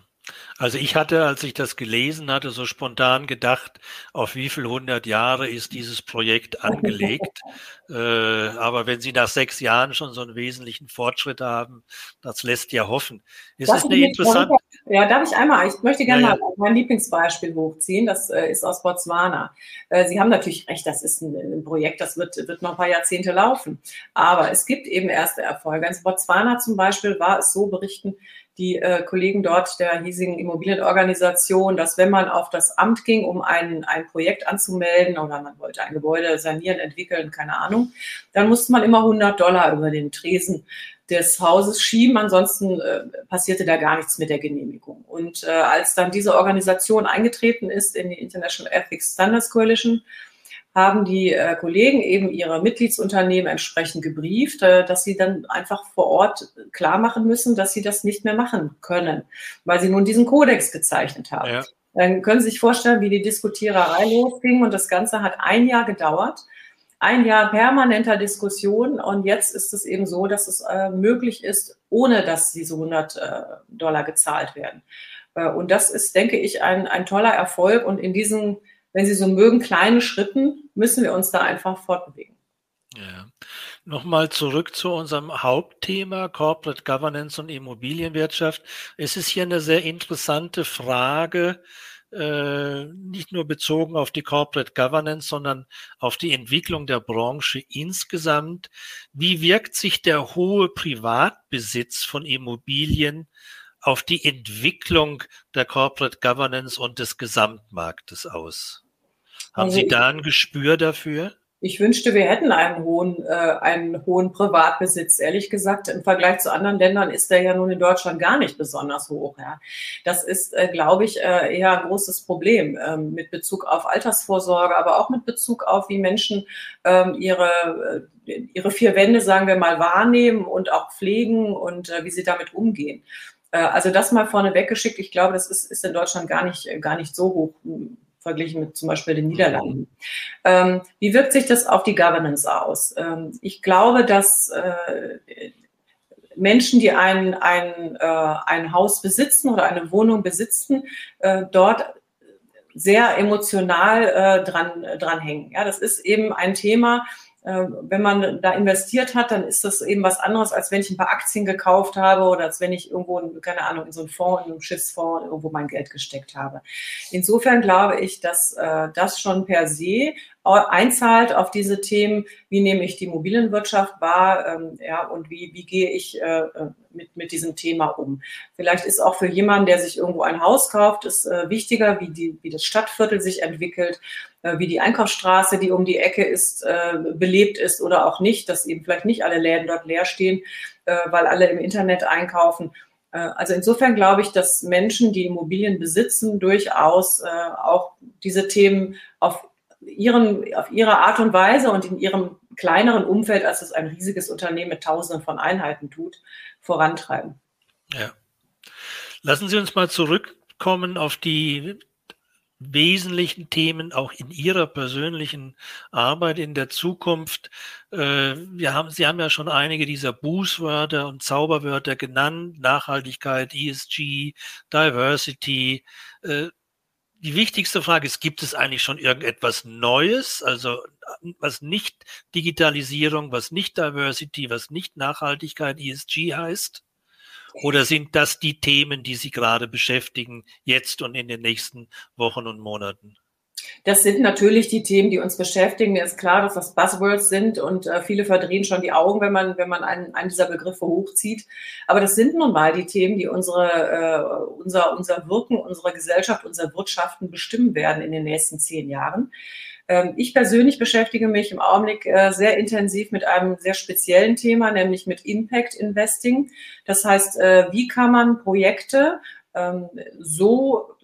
Also ich hatte, als ich das gelesen hatte, so spontan gedacht, auf wie viel hundert Jahre ist dieses Projekt angelegt. *laughs* äh, aber wenn Sie nach sechs Jahren schon so einen wesentlichen Fortschritt haben, das lässt ja hoffen. Ist das, das eine interessante... Ja, darf ich einmal, ich möchte gerne ja, ja. mal mein Lieblingsbeispiel hochziehen, das äh, ist aus Botswana. Äh, Sie haben natürlich recht, das ist ein, ein, Projekt, das wird, wird noch ein paar Jahrzehnte laufen. Aber es gibt eben erste Erfolge. In Botswana zum Beispiel war es so, berichten die äh, Kollegen dort der hiesigen Immobilienorganisation, dass wenn man auf das Amt ging, um ein, ein Projekt anzumelden oder man wollte ein Gebäude sanieren, entwickeln, keine Ahnung, dann musste man immer 100 Dollar über den Tresen des Hauses schieben, ansonsten äh, passierte da gar nichts mit der Genehmigung. Und äh, als dann diese Organisation eingetreten ist in die International Ethics Standards Coalition, haben die äh, Kollegen eben ihre Mitgliedsunternehmen entsprechend gebrieft, äh, dass sie dann einfach vor Ort klar machen müssen, dass sie das nicht mehr machen können, weil sie nun diesen Kodex gezeichnet haben. Ja. Dann können Sie sich vorstellen, wie die Diskutiererei losging und das Ganze hat ein Jahr gedauert. Ein Jahr permanenter Diskussion und jetzt ist es eben so, dass es äh, möglich ist, ohne dass diese 100 äh, Dollar gezahlt werden. Äh, und das ist, denke ich, ein, ein toller Erfolg und in diesen wenn Sie so mögen, kleine Schritten, müssen wir uns da einfach fortbewegen. Ja. Nochmal zurück zu unserem Hauptthema Corporate Governance und Immobilienwirtschaft. Es ist hier eine sehr interessante Frage, äh, nicht nur bezogen auf die Corporate Governance, sondern auf die Entwicklung der Branche insgesamt. Wie wirkt sich der hohe Privatbesitz von Immobilien auf die Entwicklung der Corporate Governance und des Gesamtmarktes aus? Haben also Sie da ein Gespür dafür? Ich wünschte, wir hätten einen hohen, äh, einen hohen Privatbesitz. Ehrlich gesagt, im Vergleich zu anderen Ländern ist der ja nun in Deutschland gar nicht besonders hoch. Ja. Das ist, äh, glaube ich, äh, eher ein großes Problem äh, mit Bezug auf Altersvorsorge, aber auch mit Bezug auf, wie Menschen ähm, ihre, äh, ihre vier Wände, sagen wir mal, wahrnehmen und auch pflegen und äh, wie sie damit umgehen. Äh, also das mal vorne weggeschickt. Ich glaube, das ist, ist in Deutschland gar nicht, gar nicht so hoch verglichen mit zum Beispiel den Niederlanden. Ähm, wie wirkt sich das auf die Governance aus? Ähm, ich glaube, dass äh, Menschen, die ein, ein, äh, ein Haus besitzen oder eine Wohnung besitzen, äh, dort sehr emotional äh, dran, dran hängen. Ja, das ist eben ein Thema, wenn man da investiert hat, dann ist das eben was anderes, als wenn ich ein paar Aktien gekauft habe oder als wenn ich irgendwo, keine Ahnung, in so einen Fonds, in einen Schiffsfonds irgendwo mein Geld gesteckt habe. Insofern glaube ich, dass äh, das schon per se einzahlt auf diese Themen, wie nehme ich die Immobilienwirtschaft wahr ähm, ja, und wie, wie gehe ich äh, äh, mit, mit diesem Thema um. Vielleicht ist auch für jemanden, der sich irgendwo ein Haus kauft, ist äh, wichtiger, wie, die, wie das Stadtviertel sich entwickelt, äh, wie die Einkaufsstraße, die um die Ecke ist, äh, belebt ist oder auch nicht, dass eben vielleicht nicht alle Läden dort leer stehen, äh, weil alle im Internet einkaufen. Also insofern glaube ich, dass Menschen, die Immobilien besitzen, durchaus auch diese Themen auf ihren, auf ihre Art und Weise und in ihrem kleineren Umfeld, als es ein riesiges Unternehmen mit Tausenden von Einheiten tut, vorantreiben. Ja. Lassen Sie uns mal zurückkommen auf die wesentlichen Themen auch in Ihrer persönlichen Arbeit in der Zukunft. Äh, wir haben, Sie haben ja schon einige dieser Bußwörter und Zauberwörter genannt. Nachhaltigkeit, ESG, Diversity. Die wichtigste Frage ist, gibt es eigentlich schon irgendetwas Neues, also was nicht Digitalisierung, was nicht Diversity, was nicht Nachhaltigkeit, ESG heißt? Oder sind das die Themen, die Sie gerade beschäftigen, jetzt und in den nächsten Wochen und Monaten? Das sind natürlich die Themen, die uns beschäftigen. Mir ist klar, dass das Buzzwords sind und äh, viele verdrehen schon die Augen, wenn man, wenn man einen, einen dieser Begriffe hochzieht. Aber das sind nun mal die Themen, die unsere, äh, unser, unser Wirken, unsere Gesellschaft, unser Wirtschaften bestimmen werden in den nächsten zehn Jahren. Ähm, ich persönlich beschäftige mich im Augenblick äh, sehr intensiv mit einem sehr speziellen Thema, nämlich mit Impact Investing. Das heißt, äh, wie kann man Projekte ähm, so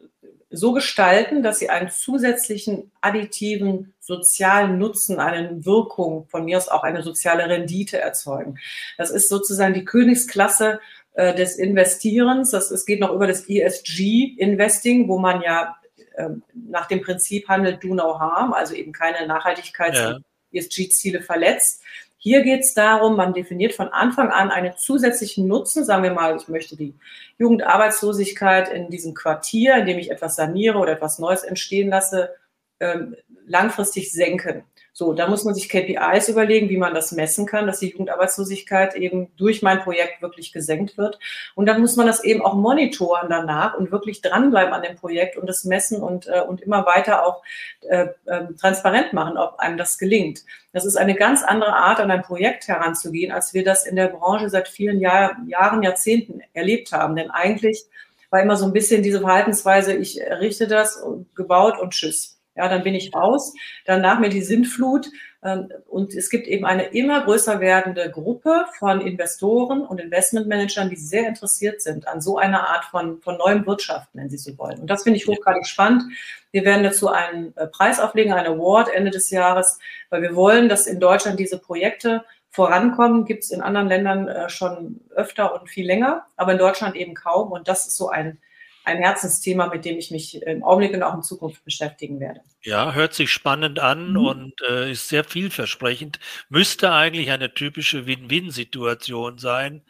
so gestalten, dass sie einen zusätzlichen additiven sozialen Nutzen, eine Wirkung, von mir aus auch eine soziale Rendite erzeugen. Das ist sozusagen die Königsklasse äh, des Investierens. Das, es geht noch über das ESG-Investing, wo man ja äh, nach dem Prinzip handelt, do no harm, also eben keine Nachhaltigkeits- ja. ESG-Ziele verletzt. Hier geht es darum, man definiert von Anfang an einen zusätzlichen Nutzen. Sagen wir mal, ich möchte die Jugendarbeitslosigkeit in diesem Quartier, in dem ich etwas saniere oder etwas Neues entstehen lasse, ähm, langfristig senken. So, da muss man sich KPIs überlegen, wie man das messen kann, dass die Jugendarbeitslosigkeit eben durch mein Projekt wirklich gesenkt wird. Und dann muss man das eben auch monitoren danach und wirklich dranbleiben an dem Projekt und das messen und, äh, und immer weiter auch äh, äh, transparent machen, ob einem das gelingt. Das ist eine ganz andere Art, an ein Projekt heranzugehen, als wir das in der Branche seit vielen Jahr, Jahren, Jahrzehnten erlebt haben. Denn eigentlich war immer so ein bisschen diese Verhaltensweise, ich errichte das, gebaut und tschüss. Ja, dann bin ich raus. Dann nach mir die Sintflut. Ähm, und es gibt eben eine immer größer werdende Gruppe von Investoren und Investmentmanagern, die sehr interessiert sind an so einer Art von, von neuem Wirtschaften, wenn Sie so wollen. Und das finde ich hochgradig spannend. Wir werden dazu einen äh, Preis auflegen, einen Award Ende des Jahres, weil wir wollen, dass in Deutschland diese Projekte vorankommen. Gibt es in anderen Ländern äh, schon öfter und viel länger, aber in Deutschland eben kaum. Und das ist so ein ein Herzensthema, mit dem ich mich im Augenblick und auch in Zukunft beschäftigen werde. Ja, hört sich spannend an mhm. und äh, ist sehr vielversprechend. Müsste eigentlich eine typische Win-Win-Situation sein.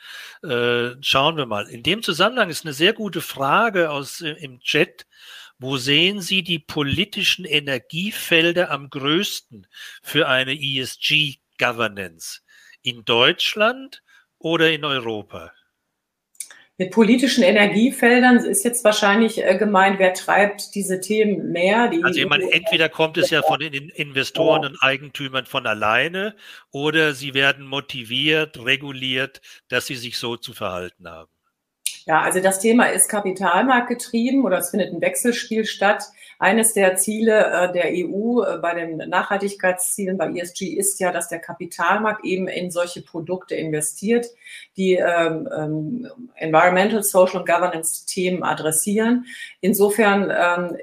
Äh, schauen wir mal. In dem Zusammenhang ist eine sehr gute Frage aus äh, im Chat. Wo sehen Sie die politischen Energiefelder am größten für eine ESG-Governance? In Deutschland oder in Europa? Mit politischen Energiefeldern ist jetzt wahrscheinlich äh, gemeint, wer treibt diese Themen mehr? Die also ich meine, entweder kommt es ja von den Investoren ja. und Eigentümern von alleine oder sie werden motiviert, reguliert, dass sie sich so zu verhalten haben. Ja, also das Thema ist kapitalmarktgetrieben oder es findet ein Wechselspiel statt. Eines der Ziele äh, der EU äh, bei den Nachhaltigkeitszielen bei ESG ist ja, dass der Kapitalmarkt eben in solche Produkte investiert, die ähm, ähm, Environmental, Social und Governance Themen adressieren. Insofern ähm,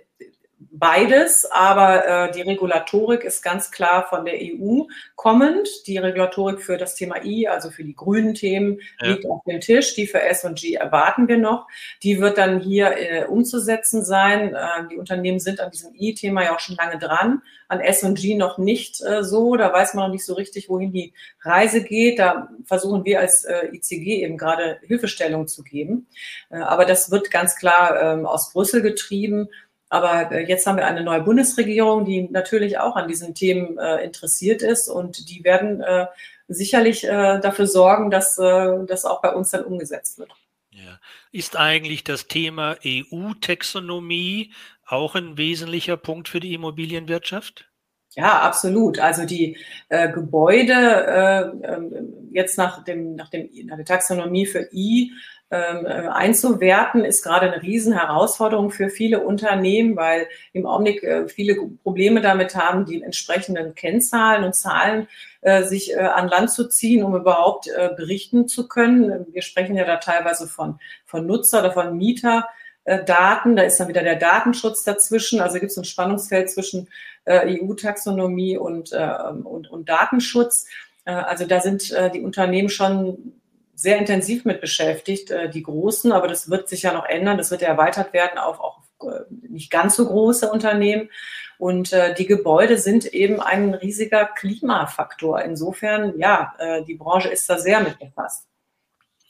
beides, aber äh, die Regulatorik ist ganz klar von der EU kommend. Die Regulatorik für das Thema I, also für die grünen Themen, ja. liegt auf dem Tisch. Die für S und G erwarten wir noch. Die wird dann hier äh, umzusetzen sein. Äh, die Unternehmen sind an diesem I-Thema ja auch schon lange dran. An S und G noch nicht äh, so. Da weiß man noch nicht so richtig, wohin die Reise geht. Da versuchen wir als äh, ICG eben gerade Hilfestellung zu geben. Äh, aber das wird ganz klar ähm, aus Brüssel getrieben. Aber äh, jetzt haben wir eine neue Bundesregierung, die natürlich auch an diesen Themen äh, interessiert ist und die werden äh, sicherlich äh, dafür sorgen, dass äh, das auch bei uns dann umgesetzt wird. Ja. Ist eigentlich das Thema EU-Taxonomie auch ein wesentlicher Punkt für die Immobilienwirtschaft? Ja, absolut. Also die äh, Gebäude äh, ähm, jetzt nach dem nach dem nach der Taxonomie für I einzuwerten, ist gerade eine Riesenherausforderung für viele Unternehmen, weil im Augenblick äh, viele Probleme damit haben, die entsprechenden Kennzahlen und Zahlen äh, sich an Land zu ziehen, um überhaupt berichten zu können. Wir sprechen ja da teilweise von, von Nutzer oder von Mieterdaten. Da ist dann wieder der Datenschutz dazwischen. Also gibt es ein Spannungsfeld zwischen EU-Taxonomie und, und, und Datenschutz. Also da sind die Unternehmen schon sehr intensiv mit beschäftigt, äh, die Großen, aber das wird sich ja noch ändern. Das wird ja erweitert werden auf auch äh, nicht ganz so große Unternehmen. Und äh, die Gebäude sind eben ein riesiger Klimafaktor. Insofern, ja, die Branche ist da sehr mit befasst.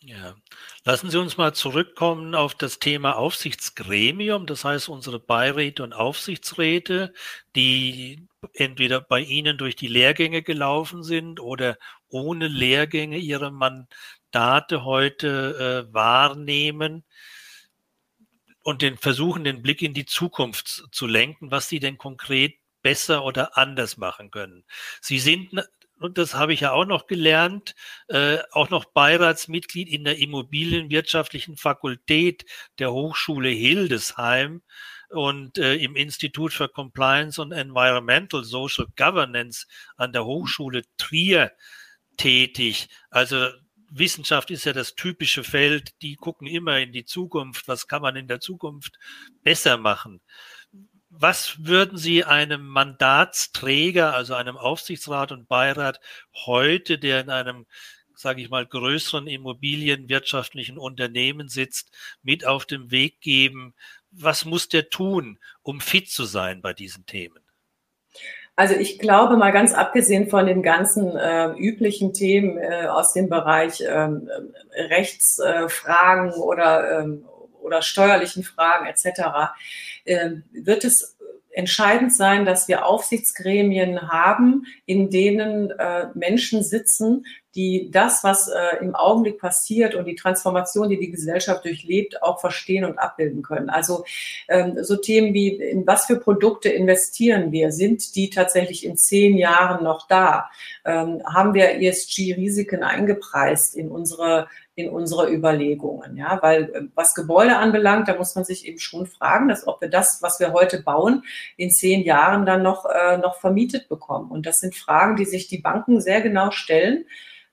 Ja, lassen Sie uns mal zurückkommen auf das Thema Aufsichtsgremium, das heißt unsere Beiräte und Aufsichtsräte, die entweder bei Ihnen durch die Lehrgänge gelaufen sind oder ohne Lehrgänge ihre Mann Mandate heute äh, wahrnehmen und den versuchen, den Blick in die Zukunft zu lenken, was sie denn konkret besser oder anders machen können. Sie sind, und das habe ich ja auch noch gelernt, äh, auch noch Beiratsmitglied in der Immobilienwirtschaftlichen Fakultät der Hochschule Hildesheim und äh, im Institut für Compliance und Environmental Social Governance an der Hochschule Trier tätig. Also Wissenschaft ist ja das typische Feld, die gucken immer in die Zukunft, was kann man in der Zukunft besser machen. Was würden Sie einem Mandatsträger, also einem Aufsichtsrat und Beirat heute, der in einem, sage ich mal, größeren immobilienwirtschaftlichen Unternehmen sitzt, mit auf den Weg geben? Was muss der tun, um fit zu sein bei diesen Themen? Also ich glaube mal ganz abgesehen von den ganzen äh, üblichen Themen äh, aus dem Bereich ähm, Rechtsfragen äh, oder, ähm, oder steuerlichen Fragen etc., äh, wird es entscheidend sein, dass wir Aufsichtsgremien haben, in denen äh, Menschen sitzen, die das, was äh, im Augenblick passiert und die Transformation, die die Gesellschaft durchlebt, auch verstehen und abbilden können. Also ähm, so Themen wie, in was für Produkte investieren wir? Sind die tatsächlich in zehn Jahren noch da? Ähm, haben wir ESG-Risiken eingepreist in unsere in unsere Überlegungen. Ja, weil äh, was Gebäude anbelangt, da muss man sich eben schon fragen, dass ob wir das, was wir heute bauen, in zehn Jahren dann noch, äh, noch vermietet bekommen. Und das sind Fragen, die sich die Banken sehr genau stellen.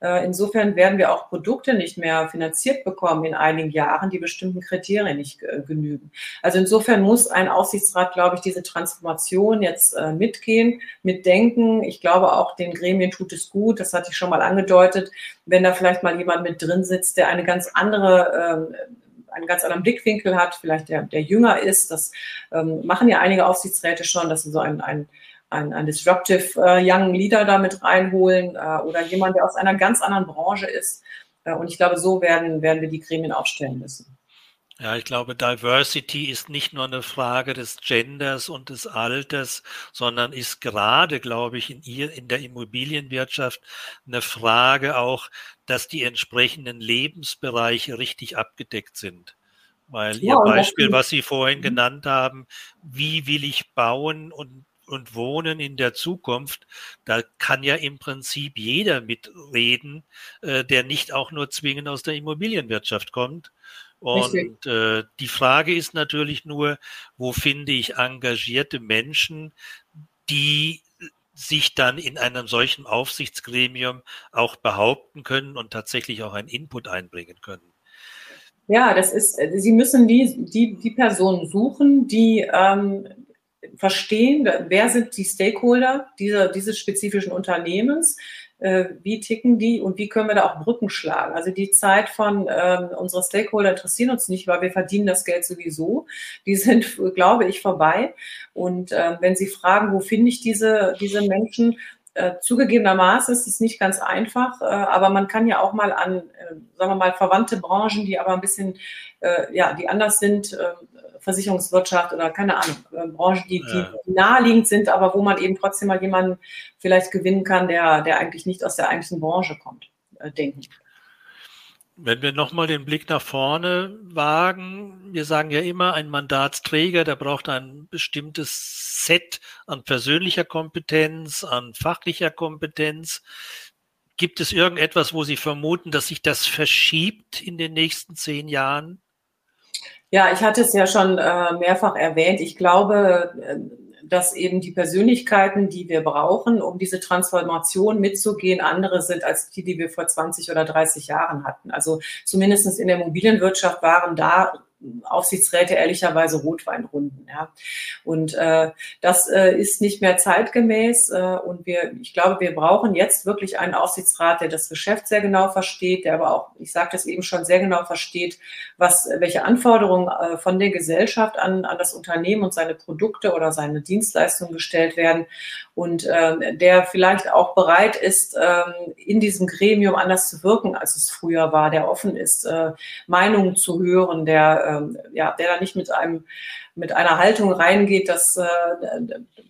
Äh, insofern werden wir auch Produkte nicht mehr finanziert bekommen in einigen Jahren, die bestimmten Kriterien nicht äh, genügen. Also insofern muss ein Aufsichtsrat, glaube ich, diese Transformation jetzt äh, mitgehen, mitdenken. Ich glaube auch den Gremien tut es gut, das hatte ich schon mal angedeutet, wenn da vielleicht mal jemand mit drin sitzt, der eine ganz andere ähm, einen ganz anderen Blickwinkel hat, vielleicht der, der jünger ist. Das ähm, machen ja einige Aufsichtsräte schon, dass sie so ein, ein ein, ein disruptive äh, Young Leader damit reinholen äh, oder jemand, der aus einer ganz anderen Branche ist. Äh, und ich glaube, so werden, werden wir die Gremien aufstellen müssen. Ja, ich glaube, Diversity ist nicht nur eine Frage des Genders und des Alters, sondern ist gerade, glaube ich, in ihr, in der Immobilienwirtschaft eine Frage auch, dass die entsprechenden Lebensbereiche richtig abgedeckt sind. Weil ja, Ihr Beispiel, was Sie vorhin mhm. genannt haben, wie will ich bauen und und Wohnen in der Zukunft, da kann ja im Prinzip jeder mitreden, äh, der nicht auch nur zwingend aus der Immobilienwirtschaft kommt. Und äh, die Frage ist natürlich nur, wo finde ich engagierte Menschen, die sich dann in einem solchen Aufsichtsgremium auch behaupten können und tatsächlich auch einen Input einbringen können. Ja, das ist, Sie müssen die, die, die Personen suchen, die ähm, verstehen, wer sind die Stakeholder dieser, dieses spezifischen Unternehmens, äh, wie ticken die und wie können wir da auch Brücken schlagen. Also die Zeit von ähm, unsere Stakeholder interessieren uns nicht, weil wir verdienen das Geld sowieso. Die sind, *laughs* glaube ich, vorbei. Und äh, wenn Sie fragen, wo finde ich diese, diese Menschen, äh, zugegebenermaßen ist es nicht ganz einfach, äh, aber man kann ja auch mal an, äh, sagen wir mal, verwandte Branchen, die aber ein bisschen, äh, ja, die anders sind, äh, Versicherungswirtschaft oder keine Ahnung, äh, Branchen, die, ja. die naheliegend sind, aber wo man eben trotzdem mal jemanden vielleicht gewinnen kann, der, der eigentlich nicht aus der eigentlichen Branche kommt, äh, denken. Wenn wir nochmal den Blick nach vorne wagen, wir sagen ja immer, ein Mandatsträger, der braucht ein bestimmtes Set an persönlicher Kompetenz, an fachlicher Kompetenz. Gibt es irgendetwas, wo Sie vermuten, dass sich das verschiebt in den nächsten zehn Jahren? Ja, ich hatte es ja schon äh, mehrfach erwähnt. Ich glaube, äh, dass eben die Persönlichkeiten, die wir brauchen, um diese Transformation mitzugehen, andere sind als die, die wir vor 20 oder 30 Jahren hatten. Also zumindest in der Immobilienwirtschaft waren da Aufsichtsräte ehrlicherweise Rotweinrunden. Ja. Und äh, das äh, ist nicht mehr zeitgemäß. Äh, und wir, ich glaube, wir brauchen jetzt wirklich einen Aufsichtsrat, der das Geschäft sehr genau versteht, der aber auch, ich sagte es eben schon, sehr genau versteht, was, welche Anforderungen äh, von der Gesellschaft an, an das Unternehmen und seine Produkte oder seine Dienstleistungen gestellt werden. Und äh, der vielleicht auch bereit ist, äh, in diesem Gremium anders zu wirken, als es früher war, der offen ist, äh, Meinungen zu hören, der ähm, ja, der da nicht mit einem mit einer Haltung reingeht, dass, äh,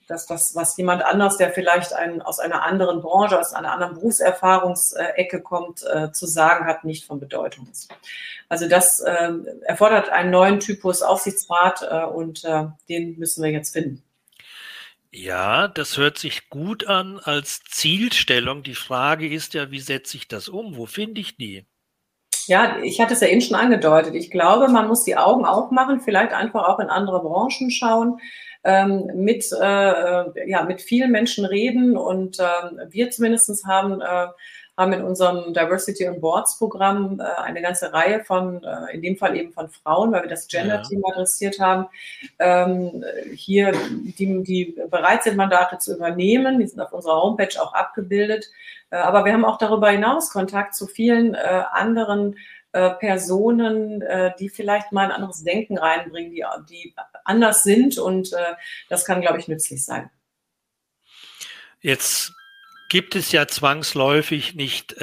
dass das, was jemand anders, der vielleicht ein, aus einer anderen Branche, aus einer anderen Berufserfahrungsecke kommt, äh, zu sagen hat, nicht von Bedeutung ist. Also das äh, erfordert einen neuen Typus Aufsichtsrat äh, und äh, den müssen wir jetzt finden. Ja, das hört sich gut an als Zielstellung. Die Frage ist ja, wie setze ich das um? Wo finde ich die? Ja, ich hatte es ja eben schon angedeutet. Ich glaube, man muss die Augen aufmachen, vielleicht einfach auch in andere Branchen schauen, ähm, mit, äh, ja, mit vielen Menschen reden. Und äh, wir zumindest haben, äh, haben in unserem Diversity on Boards Programm äh, eine ganze Reihe von, äh, in dem Fall eben von Frauen, weil wir das Gender-Team ja. adressiert haben, ähm, hier, die, die bereit sind, Mandate zu übernehmen. Die sind auf unserer Homepage auch abgebildet. Äh, aber wir haben auch darüber hinaus Kontakt zu vielen äh, anderen äh, Personen, die vielleicht mal ein anderes Denken reinbringen, die, die anders sind. Und das kann, glaube ich, nützlich sein. Jetzt gibt es ja zwangsläufig nicht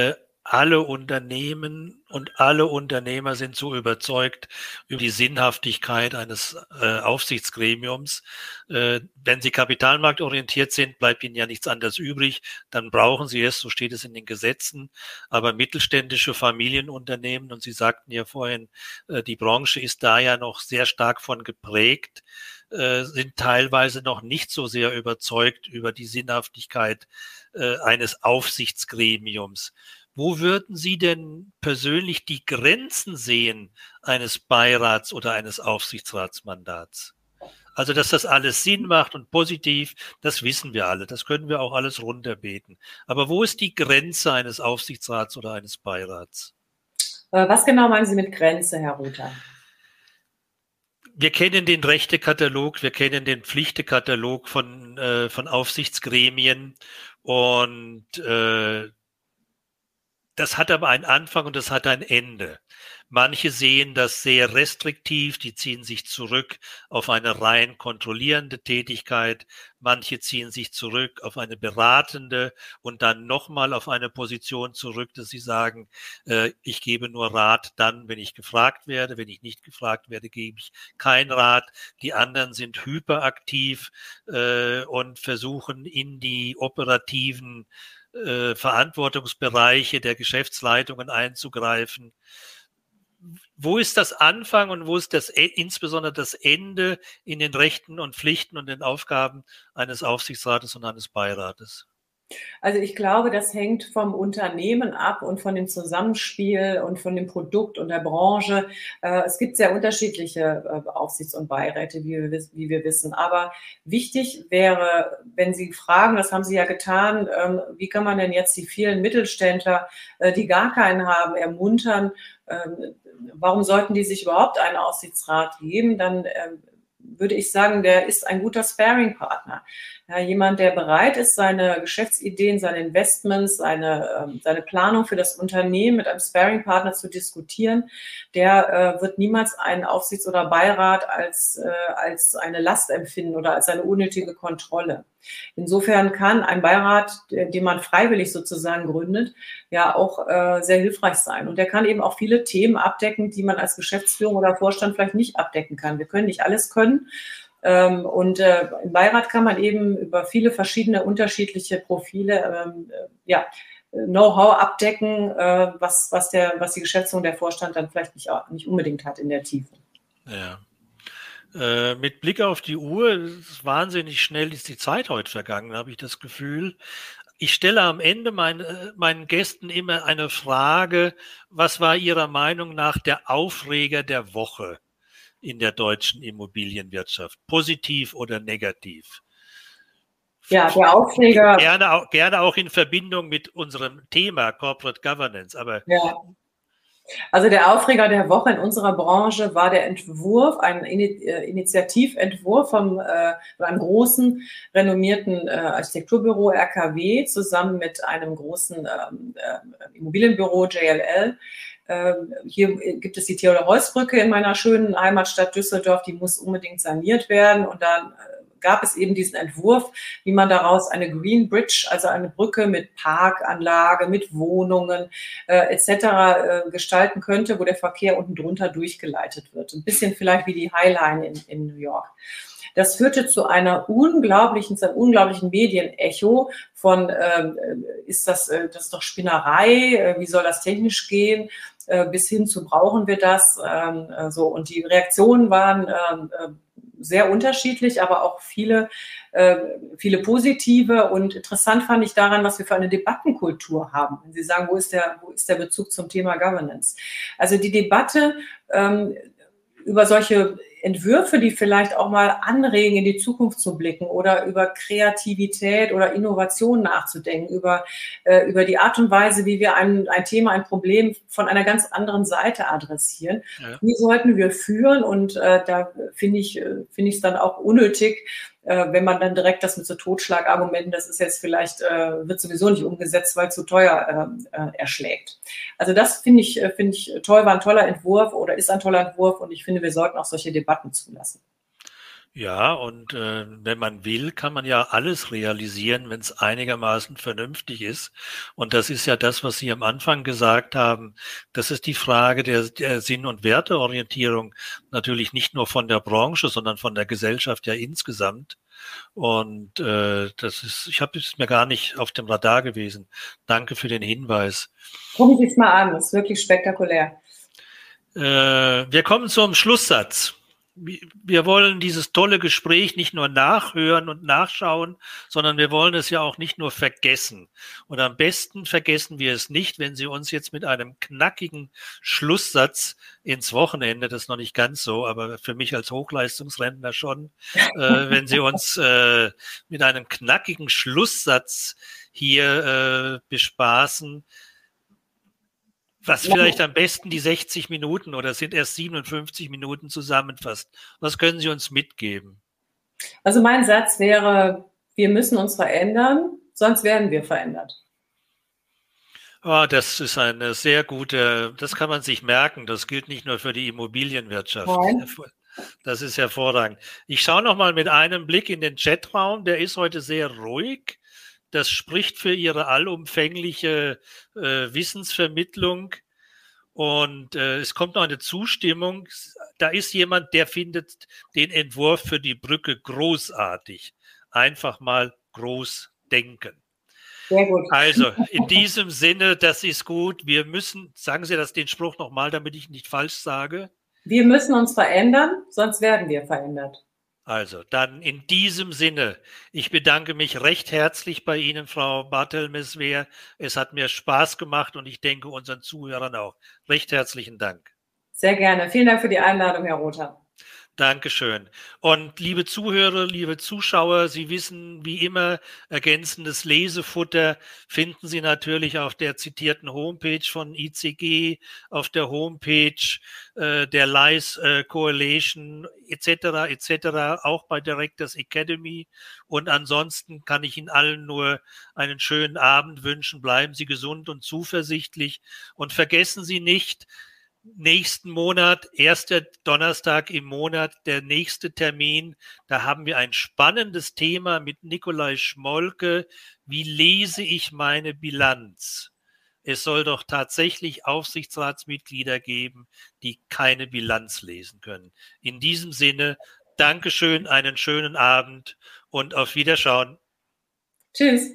alle Unternehmen und alle Unternehmer sind so überzeugt über die Sinnhaftigkeit eines äh, Aufsichtsgremiums. Äh, wenn sie kapitalmarktorientiert sind, bleibt ihnen ja nichts anderes übrig. Dann brauchen sie es, so steht es in den Gesetzen. Aber mittelständische Familienunternehmen, und Sie sagten ja vorhin, äh, die Branche ist da ja noch sehr stark von geprägt, äh, sind teilweise noch nicht so sehr überzeugt über die Sinnhaftigkeit äh, eines Aufsichtsgremiums. Wo würden Sie denn persönlich die Grenzen sehen eines Beirats oder eines Aufsichtsratsmandats? Also, dass das alles Sinn macht und positiv, das wissen wir alle. Das können wir auch alles runterbeten. Aber wo ist die Grenze eines Aufsichtsrats oder eines Beirats? Äh, was genau meinen Sie mit Grenze, Herr Ruther? Wir kennen den Rechtekatalog, wir kennen den Pflichtekatalog von, äh, von Aufsichtsgremien und äh, das hat aber einen Anfang und das hat ein Ende. Manche sehen das sehr restriktiv, die ziehen sich zurück auf eine rein kontrollierende Tätigkeit. Manche ziehen sich zurück auf eine beratende und dann nochmal auf eine Position zurück, dass sie sagen, äh, ich gebe nur Rat dann, wenn ich gefragt werde. Wenn ich nicht gefragt werde, gebe ich kein Rat. Die anderen sind hyperaktiv äh, und versuchen in die operativen äh, Verantwortungsbereiche der Geschäftsleitungen einzugreifen. Wo ist das Anfang und wo ist das e, insbesondere das Ende in den Rechten und Pflichten und den Aufgaben eines Aufsichtsrates und eines Beirates? Also ich glaube, das hängt vom Unternehmen ab und von dem Zusammenspiel und von dem Produkt und der Branche. Äh, es gibt sehr unterschiedliche äh, Aufsichts- und Beiräte, wie wir, wissen. Aber wichtig wäre, wenn Sie fragen, das haben Sie ja getan, ähm, wie kann man denn jetzt die vielen Mittelständler, äh, die gar keinen haben, ermuntern? Ähm, warum sollten die sich überhaupt einen Aufsichtsrat geben? Dann ähm, würde ich sagen, der ist ein guter Sparing-Partner. Ja, jemand, der bereit ist, seine Geschäftsideen, seine Investments, seine, ähm, seine Planung für das Unternehmen mit einem Sparing-Partner zu diskutieren, der äh, wird niemals einen Aufsichts- oder Beirat als, äh, als eine Last empfinden oder als eine unnötige Kontrolle. Insofern kann ein Beirat, den man freiwillig sozusagen gründet, ja auch äh, sehr hilfreich sein. Und der kann eben auch viele Themen abdecken, die man als Geschäftsführung oder Vorstand vielleicht nicht abdecken kann. Wir können nicht alles können. Ähm, und äh, im Beirat kann man eben über viele verschiedene unterschiedliche Profile ähm, äh, ja, Know-how abdecken, äh, was, was, der, was die Geschäftsführung der Vorstand dann vielleicht nicht, nicht unbedingt hat in der Tiefe. Ja. Äh, mit Blick auf die Uhr, ist wahnsinnig schnell ist die Zeit heute vergangen, habe ich das Gefühl. Ich stelle am Ende mein, äh, meinen Gästen immer eine Frage, was war Ihrer Meinung nach der Aufreger der Woche? in der deutschen Immobilienwirtschaft, positiv oder negativ? Ja, der Aufreger. Gerne auch, gerne auch in Verbindung mit unserem Thema Corporate Governance, aber. Ja. Also der Aufreger der Woche in unserer Branche war der Entwurf, ein äh, Initiativentwurf vom, äh, von einem großen, renommierten äh, Architekturbüro RKW zusammen mit einem großen ähm, äh, Immobilienbüro JLL, ähm, hier gibt es die Theodor Heuss Brücke in meiner schönen Heimatstadt Düsseldorf, die muss unbedingt saniert werden. Und dann äh, gab es eben diesen Entwurf, wie man daraus eine Green Bridge, also eine Brücke mit Parkanlage, mit Wohnungen äh, etc. Äh, gestalten könnte, wo der Verkehr unten drunter durchgeleitet wird. Ein bisschen vielleicht wie die Highline in, in New York. Das führte zu einer unglaublichen, zu einem unglaublichen Medienecho von, ähm, äh, ist das, äh, das ist doch Spinnerei, äh, wie soll das technisch gehen? Äh, bis hin zu brauchen wir das. Ähm, äh, so und die Reaktionen waren ähm, äh, sehr unterschiedlich, aber auch viele, viele positive. Und interessant fand ich daran, was wir für eine Debattenkultur haben. Wenn Sie sagen, wo ist der, wo ist der Bezug zum Thema Governance? Also die Debatte ähm, über solche Entwürfe, die vielleicht auch mal anregen, in die Zukunft zu blicken oder über Kreativität oder Innovation nachzudenken, über, äh, über die Art und Weise, wie wir ein, ein Thema, ein Problem von einer ganz anderen Seite adressieren. Ja. Die sollten wir führen und äh, da finde ich äh, finde ich es dann auch unnötig, äh, wenn man dann direkt das mit so Totschlagargumenten, das ist jetzt vielleicht, äh, wird sowieso nicht umgesetzt, weil zu teuer äh, äh, erschlägt. Also das finde ich, äh, finde ich toll, war ein toller Entwurf oder ist ein toller Entwurf und ich finde, wir sollten auch solche Debatten zulassen. Ja, und äh, wenn man will, kann man ja alles realisieren, wenn es einigermaßen vernünftig ist. Und das ist ja das, was Sie am Anfang gesagt haben. Das ist die Frage der, der Sinn- und Werteorientierung natürlich nicht nur von der Branche, sondern von der Gesellschaft ja insgesamt. Und äh, das ist, ich habe es mir gar nicht auf dem Radar gewesen. Danke für den Hinweis. Gucken Sie es mal an, das ist wirklich spektakulär. Äh, wir kommen zum Schlusssatz wir wollen dieses tolle Gespräch nicht nur nachhören und nachschauen, sondern wir wollen es ja auch nicht nur vergessen. Und am besten vergessen wir es nicht, wenn Sie uns jetzt mit einem knackigen Schlusssatz ins Wochenende, das ist noch nicht ganz so, aber für mich als Hochleistungsrentner schon, äh, *laughs* wenn Sie uns äh, mit einem knackigen Schlusssatz hier äh, bespaßen, was vielleicht am besten die 60 Minuten oder sind erst 57 Minuten zusammenfasst. Was können Sie uns mitgeben? Also mein Satz wäre, wir müssen uns verändern, sonst werden wir verändert. Oh, das ist eine sehr gute, das kann man sich merken. Das gilt nicht nur für die Immobilienwirtschaft. Nein. Das ist hervorragend. Ich schaue noch mal mit einem Blick in den Chatraum. Der ist heute sehr ruhig. Das spricht für ihre allumfängliche äh, Wissensvermittlung. Und äh, es kommt noch eine Zustimmung. Da ist jemand, der findet den Entwurf für die Brücke großartig. Einfach mal groß denken. Sehr gut. Also in diesem Sinne, das ist gut. Wir müssen, sagen Sie das den Spruch nochmal, damit ich nicht falsch sage. Wir müssen uns verändern, sonst werden wir verändert. Also, dann in diesem Sinne, ich bedanke mich recht herzlich bei Ihnen, Frau Bartelmeswehr. Es hat mir Spaß gemacht und ich denke unseren Zuhörern auch. Recht herzlichen Dank. Sehr gerne. Vielen Dank für die Einladung, Herr Rother. Dankeschön. Und liebe Zuhörer, liebe Zuschauer, Sie wissen, wie immer, ergänzendes Lesefutter finden Sie natürlich auf der zitierten Homepage von ICG, auf der Homepage äh, der LICE äh, Coalition etc. etc. auch bei Directors Academy. Und ansonsten kann ich Ihnen allen nur einen schönen Abend wünschen. Bleiben Sie gesund und zuversichtlich und vergessen Sie nicht, nächsten Monat, erster Donnerstag im Monat, der nächste Termin. Da haben wir ein spannendes Thema mit Nikolai Schmolke. Wie lese ich meine Bilanz? Es soll doch tatsächlich Aufsichtsratsmitglieder geben, die keine Bilanz lesen können. In diesem Sinne, Dankeschön, einen schönen Abend und auf Wiederschauen. Tschüss.